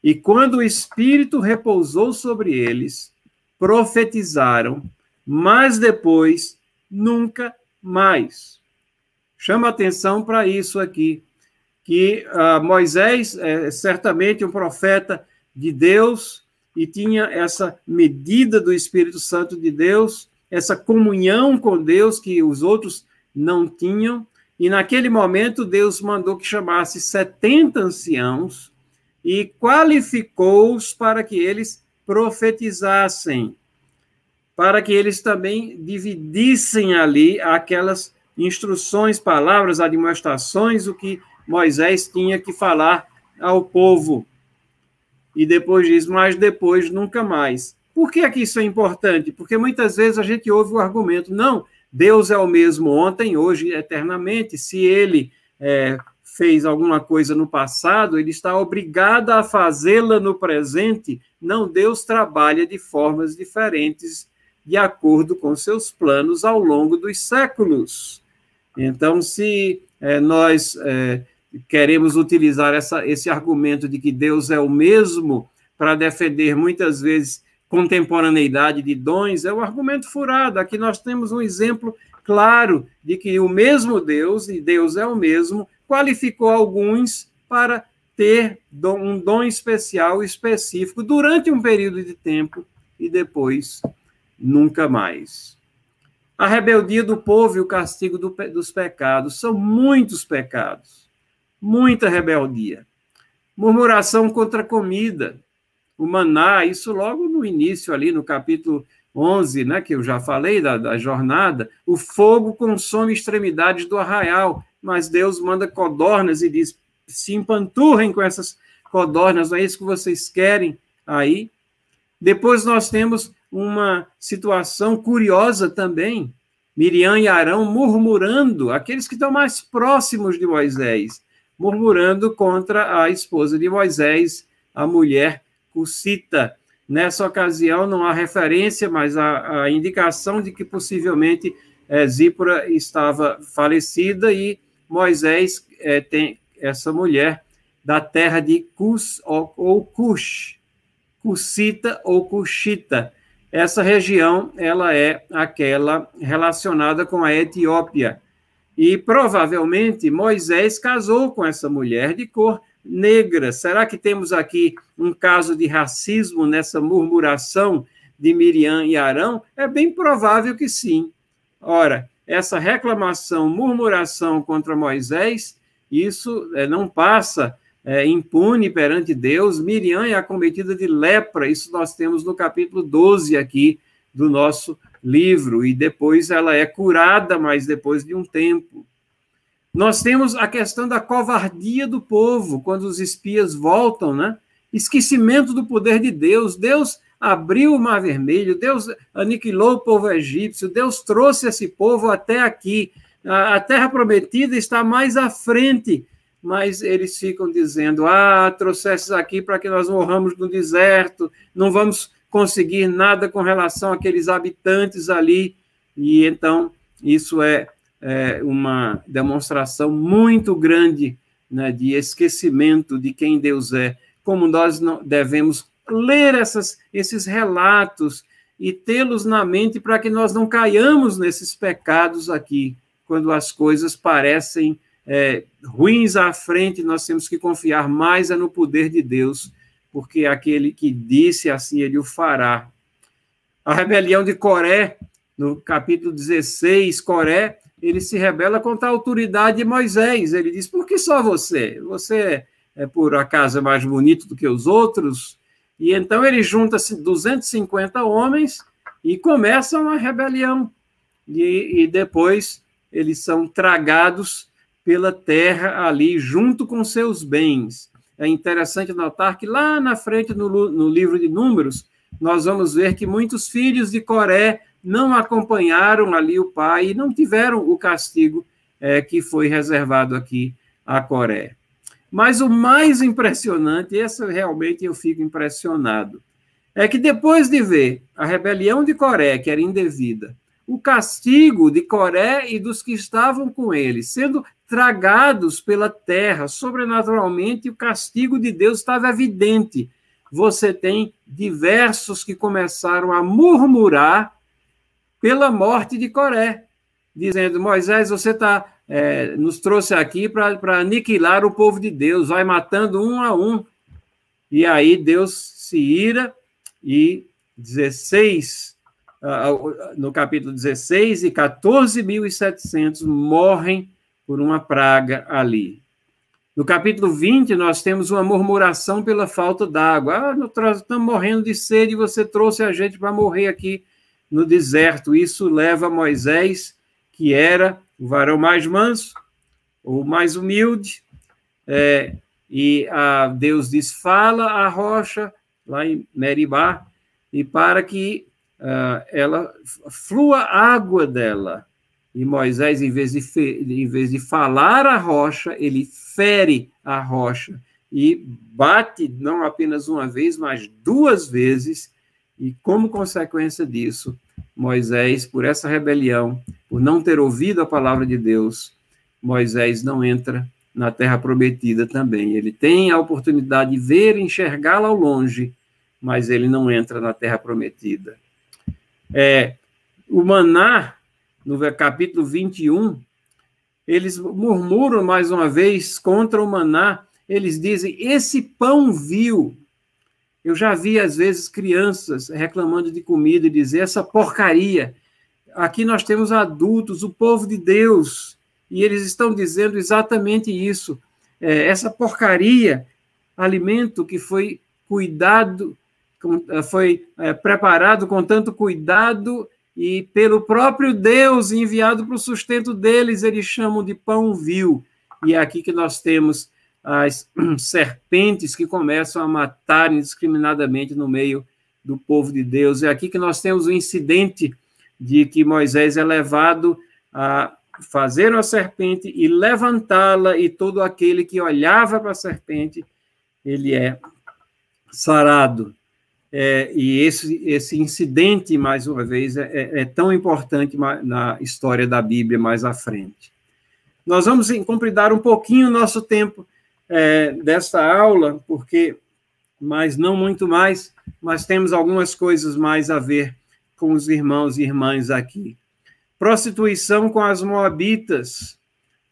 E quando o espírito repousou sobre eles, profetizaram, mas depois nunca mais. Chama atenção para isso aqui, que uh, Moisés é certamente um profeta de Deus e tinha essa medida do Espírito Santo de Deus, essa comunhão com Deus que os outros não tinham, e naquele momento Deus mandou que chamasse 70 anciãos e qualificou-os para que eles profetizassem, para que eles também dividissem ali aquelas instruções, palavras, admoestações, o que Moisés tinha que falar ao povo. E depois diz, mas depois nunca mais. Por que, é que isso é importante? Porque muitas vezes a gente ouve o argumento, não, Deus é o mesmo ontem, hoje, eternamente. Se ele é, fez alguma coisa no passado, ele está obrigado a fazê-la no presente. Não, Deus trabalha de formas diferentes, de acordo com seus planos ao longo dos séculos. Então, se é, nós é, queremos utilizar essa, esse argumento de que Deus é o mesmo para defender muitas vezes contemporaneidade de dons é um argumento furado. Aqui nós temos um exemplo claro de que o mesmo Deus, e Deus é o mesmo, qualificou alguns para ter um dom especial, específico, durante um período de tempo e depois nunca mais. A rebeldia do povo e o castigo do, dos pecados são muitos pecados, muita rebeldia. Murmuração contra a comida, o maná, isso logo no início, ali no capítulo 11, né, que eu já falei da, da jornada, o fogo consome extremidades do arraial, mas Deus manda codornas e diz: se empanturrem com essas codornas, não é isso que vocês querem aí? Depois nós temos uma situação curiosa também. Miriam e Arão murmurando, aqueles que estão mais próximos de Moisés, murmurando contra a esposa de Moisés, a mulher Cucita. Nessa ocasião, não há referência, mas a, a indicação de que possivelmente é, Zípora estava falecida e Moisés é, tem essa mulher da terra de Cus ou, ou Cush, Cucita ou Cushita. Essa região ela é aquela relacionada com a Etiópia. E provavelmente Moisés casou com essa mulher de cor negra. Será que temos aqui um caso de racismo nessa murmuração de Miriam e Arão? É bem provável que sim. Ora, essa reclamação, murmuração contra Moisés, isso é, não passa é, impune perante Deus. Miriam é acometida de lepra, isso nós temos no capítulo 12 aqui do nosso livro, e depois ela é curada, mas depois de um tempo. Nós temos a questão da covardia do povo, quando os espias voltam, né? Esquecimento do poder de Deus. Deus abriu o Mar Vermelho, Deus aniquilou o povo egípcio, Deus trouxe esse povo até aqui. A terra prometida está mais à frente, mas eles ficam dizendo: ah, trouxesses aqui para que nós morramos no deserto, não vamos conseguir nada com relação àqueles habitantes ali. E então, isso é é, uma demonstração muito grande né, de esquecimento de quem Deus é, como nós devemos ler essas, esses relatos e tê-los na mente para que nós não caiamos nesses pecados aqui quando as coisas parecem é, ruins à frente, nós temos que confiar mais é no poder de Deus, porque aquele que disse assim, ele o fará. A rebelião de Coré, no capítulo 16, Coré, ele se rebela contra a autoridade de Moisés. Ele diz: Por que só você? Você é por acaso mais bonito do que os outros? E então ele junta 250 homens e começa uma rebelião. E, e depois eles são tragados pela terra ali, junto com seus bens. É interessante notar que lá na frente, no, no livro de Números, nós vamos ver que muitos filhos de Coré não acompanharam ali o pai e não tiveram o castigo é, que foi reservado aqui a Coré. Mas o mais impressionante, essa realmente eu fico impressionado, é que depois de ver a rebelião de Coré, que era indevida, o castigo de Coré e dos que estavam com ele, sendo tragados pela terra, sobrenaturalmente, o castigo de Deus estava evidente. Você tem diversos que começaram a murmurar pela morte de Coré, dizendo: Moisés, você tá, é, nos trouxe aqui para aniquilar o povo de Deus, vai matando um a um. E aí Deus se ira e 16 no capítulo 16, e 14.700 morrem por uma praga ali. No capítulo 20, nós temos uma murmuração pela falta d'água. Ah, estamos morrendo de sede você trouxe a gente para morrer aqui no deserto. Isso leva Moisés, que era o varão mais manso, ou mais humilde, é, e a, Deus diz: fala a rocha, lá em Meribá, e para que uh, ela flua água dela. E Moisés, em vez, de em vez de falar a rocha, ele fere a rocha e bate não apenas uma vez, mas duas vezes. E como consequência disso, Moisés, por essa rebelião, por não ter ouvido a palavra de Deus, Moisés não entra na terra prometida também. Ele tem a oportunidade de ver, enxergá-la ao longe, mas ele não entra na terra prometida. É, o maná, no capítulo 21, eles murmuram mais uma vez contra o maná. Eles dizem: esse pão vil. Eu já vi, às vezes, crianças reclamando de comida e dizer essa porcaria. Aqui nós temos adultos, o povo de Deus, e eles estão dizendo exatamente isso. É, essa porcaria, alimento que foi cuidado, eh, foi é, preparado com tanto cuidado e pelo próprio Deus enviado para o sustento deles, eles chamam de pão vil. E é aqui que nós temos as serpentes que começam a matar indiscriminadamente no meio do povo de Deus. É aqui que nós temos o incidente de que Moisés é levado a fazer uma serpente e levantá-la, e todo aquele que olhava para a serpente, ele é sarado. É, e esse, esse incidente, mais uma vez, é, é, é tão importante na história da Bíblia mais à frente. Nós vamos compridar um pouquinho o nosso tempo é, desta aula, porque, mas não muito mais, mas temos algumas coisas mais a ver com os irmãos e irmãs aqui. Prostituição com as moabitas.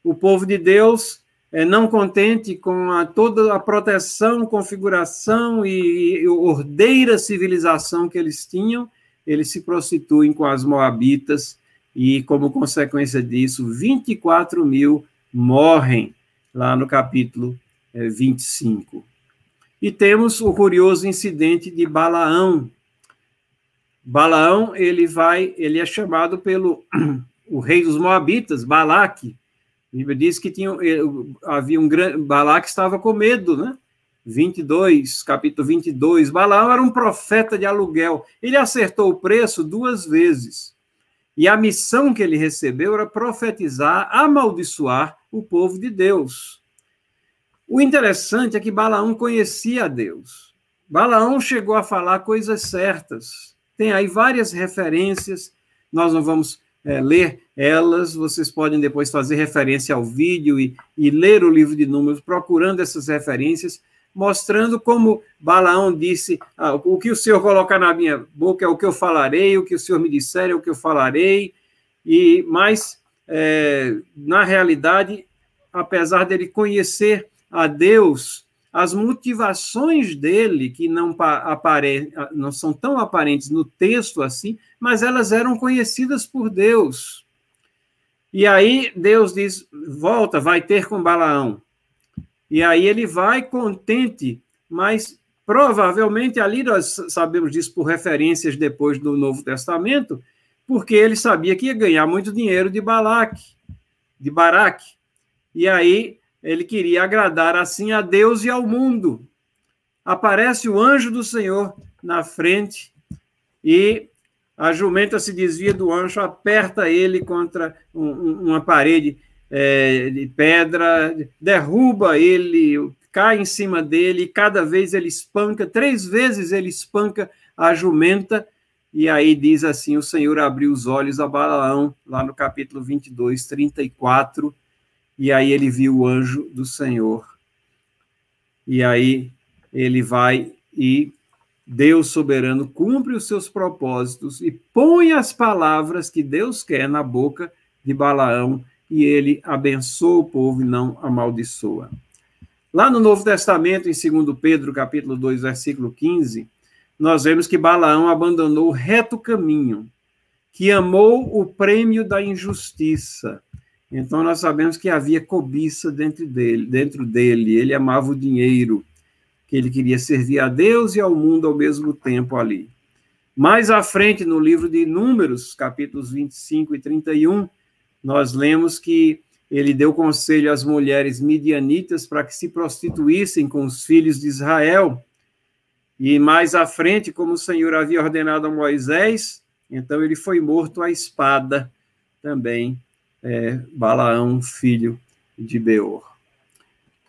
O povo de Deus é, não contente com a, toda a proteção, configuração e, e ordeira civilização que eles tinham, eles se prostituem com as moabitas e, como consequência disso, 24 mil morrem lá no capítulo 25. E temos o curioso incidente de Balaão. Balaão, ele vai, ele é chamado pelo o rei dos moabitas, Balaque, a Bíblia diz que tinha, eh, havia um grande. Balaque estava com medo, né? 22, capítulo 22. Balaão era um profeta de aluguel. Ele acertou o preço duas vezes. E a missão que ele recebeu era profetizar, amaldiçoar o povo de Deus. O interessante é que Balaão conhecia a Deus. Balaão chegou a falar coisas certas. Tem aí várias referências, nós não vamos é, ler elas, vocês podem depois fazer referência ao vídeo e, e ler o livro de Números, procurando essas referências, mostrando como Balaão disse: ah, o que o Senhor colocar na minha boca é o que eu falarei, o que o Senhor me disser é o que eu falarei. E mas é, na realidade, apesar dele conhecer a Deus, as motivações dele, que não, apare, não são tão aparentes no texto assim, mas elas eram conhecidas por Deus. E aí Deus diz: volta, vai ter com Balaão. E aí ele vai contente, mas provavelmente ali nós sabemos disso por referências depois do Novo Testamento, porque ele sabia que ia ganhar muito dinheiro de Balaque, de Baraque. E aí ele queria agradar assim a Deus e ao mundo. Aparece o anjo do Senhor na frente e a jumenta se desvia do anjo, aperta ele contra um, uma parede é, de pedra, derruba ele, cai em cima dele, e cada vez ele espanca, três vezes ele espanca a jumenta, e aí diz assim: o Senhor abriu os olhos a Balaão, lá no capítulo 22, 34, e aí ele viu o anjo do Senhor. E aí ele vai e Deus soberano cumpre os seus propósitos e põe as palavras que Deus quer na boca de Balaão e ele abençoa o povo e não amaldiçoa. Lá no Novo Testamento, em 2 Pedro, capítulo 2, versículo 15, nós vemos que Balaão abandonou o reto caminho, que amou o prêmio da injustiça. Então nós sabemos que havia cobiça dentro dele, dentro dele, ele amava o dinheiro, que ele queria servir a Deus e ao mundo ao mesmo tempo ali. Mais à frente, no livro de Números, capítulos 25 e 31, nós lemos que ele deu conselho às mulheres midianitas para que se prostituíssem com os filhos de Israel. E mais à frente, como o Senhor havia ordenado a Moisés, então ele foi morto à espada também, é, Balaão, filho de Beor.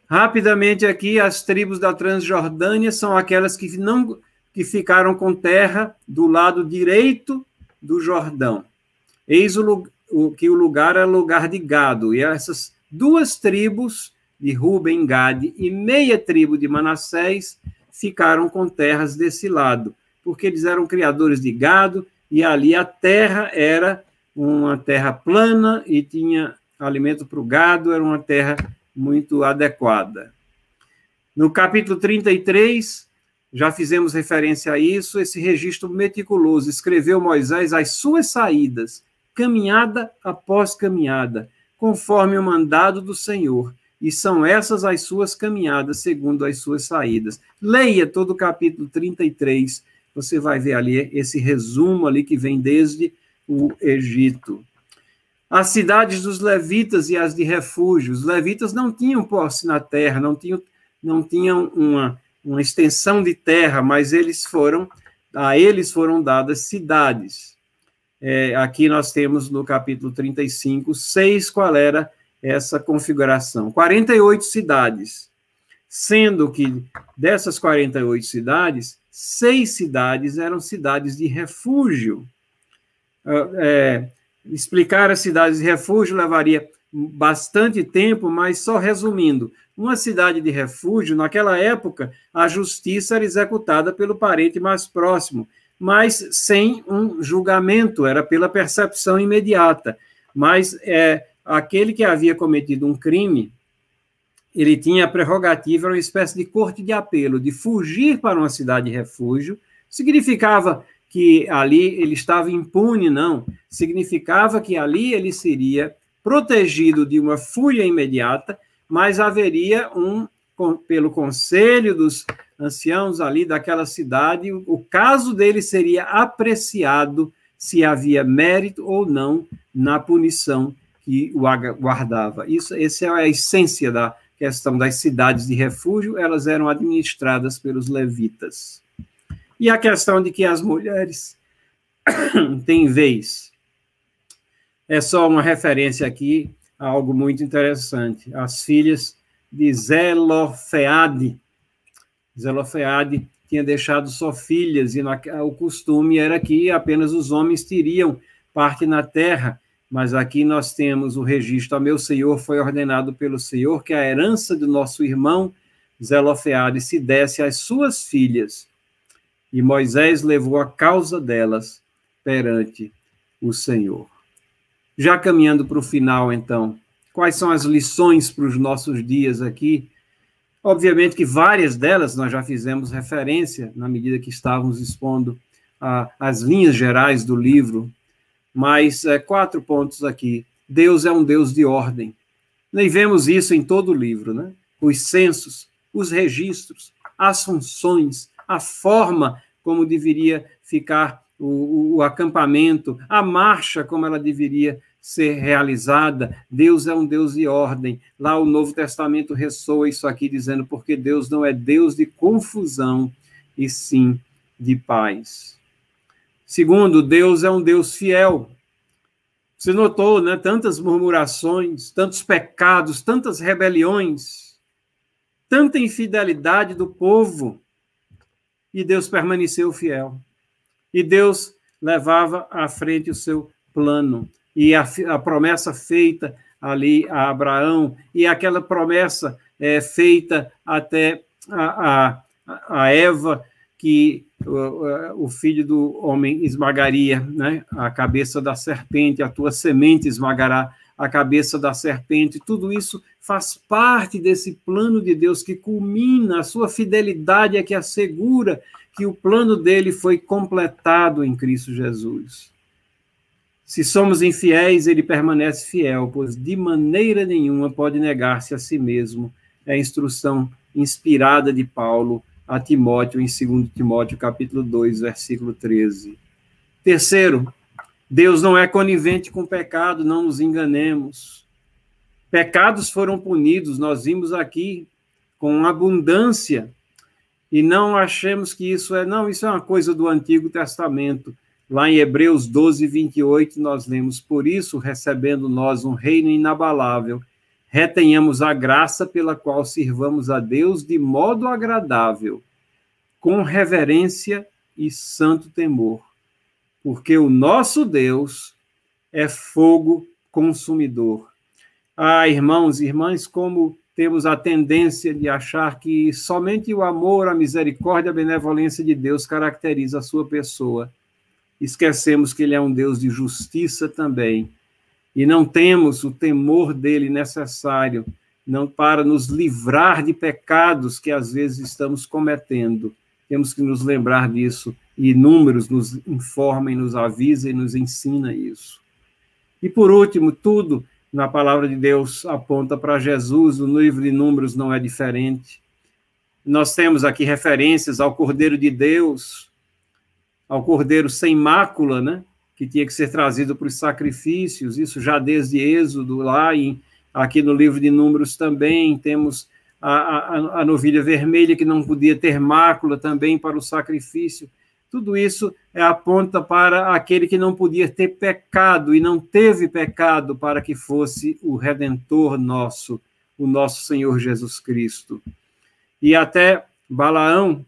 Rapidamente aqui, as tribos da Transjordânia são aquelas que não que ficaram com terra do lado direito do Jordão. Eis o, o que o lugar é lugar de gado, e essas duas tribos de Ruben, Gade e meia tribo de Manassés ficaram com terras desse lado, porque eles eram criadores de gado e ali a terra era uma terra plana e tinha alimento para o gado, era uma terra muito adequada. No capítulo 33, já fizemos referência a isso, esse registro meticuloso. Escreveu Moisés as suas saídas, caminhada após caminhada, conforme o mandado do Senhor. E são essas as suas caminhadas, segundo as suas saídas. Leia todo o capítulo 33, você vai ver ali esse resumo ali que vem desde o Egito. As cidades dos levitas e as de refúgio. Os levitas não tinham posse na terra, não tinham, não tinham uma, uma extensão de terra, mas eles foram, a eles foram dadas cidades. É, aqui nós temos no capítulo 35, seis, qual era essa configuração. 48 cidades, sendo que dessas 48 cidades, seis cidades eram cidades de refúgio. É, Explicar as cidades de refúgio levaria bastante tempo, mas só resumindo, uma cidade de refúgio, naquela época, a justiça era executada pelo parente mais próximo, mas sem um julgamento, era pela percepção imediata. Mas é, aquele que havia cometido um crime, ele tinha a prerrogativa, era uma espécie de corte de apelo, de fugir para uma cidade de refúgio, significava que ali ele estava impune, não. Significava que ali ele seria protegido de uma fúria imediata, mas haveria um, pelo conselho dos anciãos ali daquela cidade, o caso dele seria apreciado se havia mérito ou não na punição que o guardava. Isso, essa é a essência da questão das cidades de refúgio, elas eram administradas pelos levitas. E a questão de que as mulheres têm vez. É só uma referência aqui a algo muito interessante. As filhas de Zelofeade. Zelofeade tinha deixado só filhas, e na, o costume era que apenas os homens teriam parte na terra, mas aqui nós temos o registro: a meu senhor foi ordenado pelo Senhor que a herança do nosso irmão Zelofeade se desse às suas filhas, e Moisés levou a causa delas perante o Senhor. Já caminhando para o final, então, quais são as lições para os nossos dias aqui? Obviamente que várias delas nós já fizemos referência na medida que estávamos expondo a, as linhas gerais do livro, mas é, quatro pontos aqui. Deus é um Deus de ordem. E vemos isso em todo o livro, né? Os censos, os registros, as funções, a forma como deveria ficar o, o, acampamento, a marcha como ela deveria ser realizada. Deus é um Deus de ordem. Lá o Novo Testamento ressoa isso aqui dizendo porque Deus não é Deus de confusão, e sim de paz. Segundo, Deus é um Deus fiel. Você notou, né? Tantas murmurações, tantos pecados, tantas rebeliões, tanta infidelidade do povo, e Deus permaneceu fiel. E Deus levava à frente o seu plano. E a, a promessa feita ali a Abraão, e aquela promessa é, feita até a, a, a Eva, que o, o, filho do homem esmagaria né, a cabeça da serpente, a tua semente esmagará a cabeça da serpente. Tudo isso faz parte desse plano de Deus que culmina, a sua fidelidade é que assegura que o plano dele foi completado em Cristo Jesus. Se somos infiéis, ele permanece fiel, pois de maneira nenhuma pode negar-se a si mesmo. É a instrução inspirada de Paulo a Timóteo em 2 Timóteo capítulo 2, versículo 13. Terceiro, Deus não é conivente com pecado, não nos enganemos. Pecados foram punidos, nós vimos aqui com abundância, e não achemos que isso é, não, isso é uma coisa do Antigo Testamento. Lá em Hebreus 12, 28, nós lemos: Por isso, recebendo nós um reino inabalável, retenhamos a graça pela qual sirvamos a Deus de modo agradável, com reverência e santo temor, porque o nosso Deus é fogo consumidor. Ah, irmãos e irmãs, como temos a tendência de achar que somente o amor, a misericórdia, a benevolência de Deus caracteriza a sua pessoa. Esquecemos que ele é um Deus de justiça também e não temos o temor dele necessário não para nos livrar de pecados que às vezes estamos cometendo. Temos que nos lembrar disso e números nos informam, nos avisam e nos ensina isso. E por último, tudo na palavra de Deus aponta para Jesus, o livro de Números não é diferente. Nós temos aqui referências ao Cordeiro de Deus, ao Cordeiro sem mácula, né? que tinha que ser trazido para os sacrifícios, isso já desde Êxodo, lá em, aqui no livro de Números também, temos a, a, a novilha vermelha que não podia ter mácula também para o sacrifício. Tudo isso é aponta para aquele que não podia ter pecado e não teve pecado para que fosse o redentor nosso, o nosso Senhor Jesus Cristo. E até Balaão,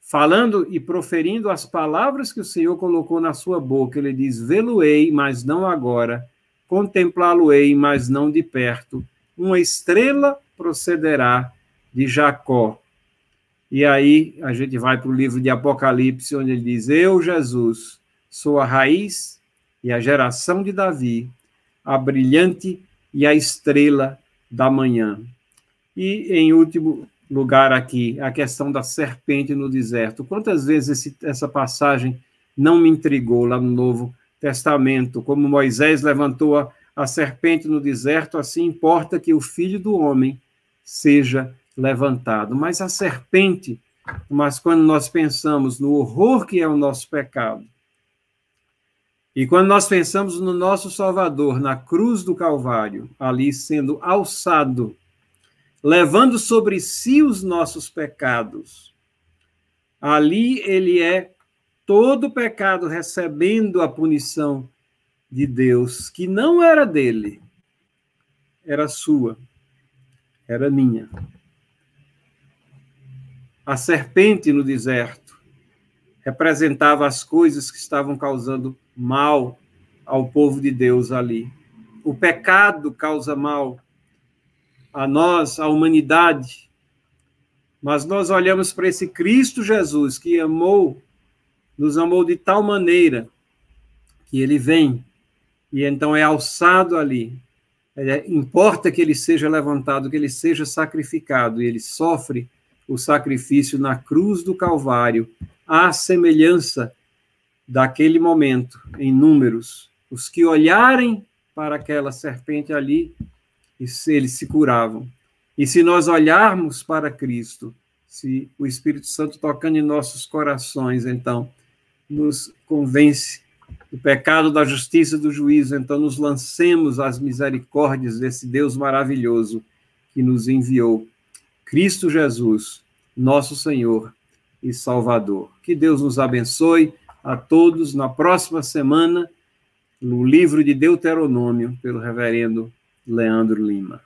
falando e proferindo as palavras que o Senhor colocou na sua boca, ele diz: Vê-lo-ei, mas não agora, contemplá-lo-ei, mas não de perto. Uma estrela procederá de Jacó. E aí a gente vai para o livro de Apocalipse, onde ele diz: Eu, Jesus, sou a raiz e a geração de Davi, a brilhante e a estrela da manhã. E, em último lugar aqui, a questão da serpente no deserto. Quantas vezes esse, essa passagem não me intrigou lá no Novo Testamento? Como Moisés levantou a, a serpente no deserto, assim importa que o filho do homem seja levantado. Mas a serpente, mas quando nós pensamos no horror que é o nosso pecado, e quando nós pensamos no nosso Salvador na cruz do Calvário, ali sendo alçado levando sobre si os nossos pecados. Ali ele é todo pecado recebendo a punição de Deus, que não era dele, era sua, era minha. A serpente no deserto representava as coisas que estavam causando mal ao povo de Deus ali. O pecado causa mal, a nós, a humanidade, mas nós olhamos para esse Cristo Jesus que amou, nos amou de tal maneira que ele vem e então é alçado ali. É, importa que ele seja levantado, que ele seja sacrificado, e ele sofre o sacrifício na cruz do Calvário, à semelhança daquele momento, em números. Os que olharem para aquela serpente ali, eles se curavam. E se nós olharmos para Cristo, se o Espírito Santo tocando em nossos corações, então, nos convence do pecado, da justiça, do juízo, então nos lancemos às misericórdias desse Deus maravilhoso que nos enviou, Cristo Jesus, nosso Senhor e Salvador. Que Deus nos abençoe a todos na próxima semana, no livro de Deuteronômio, pelo reverendo Leandro Lima.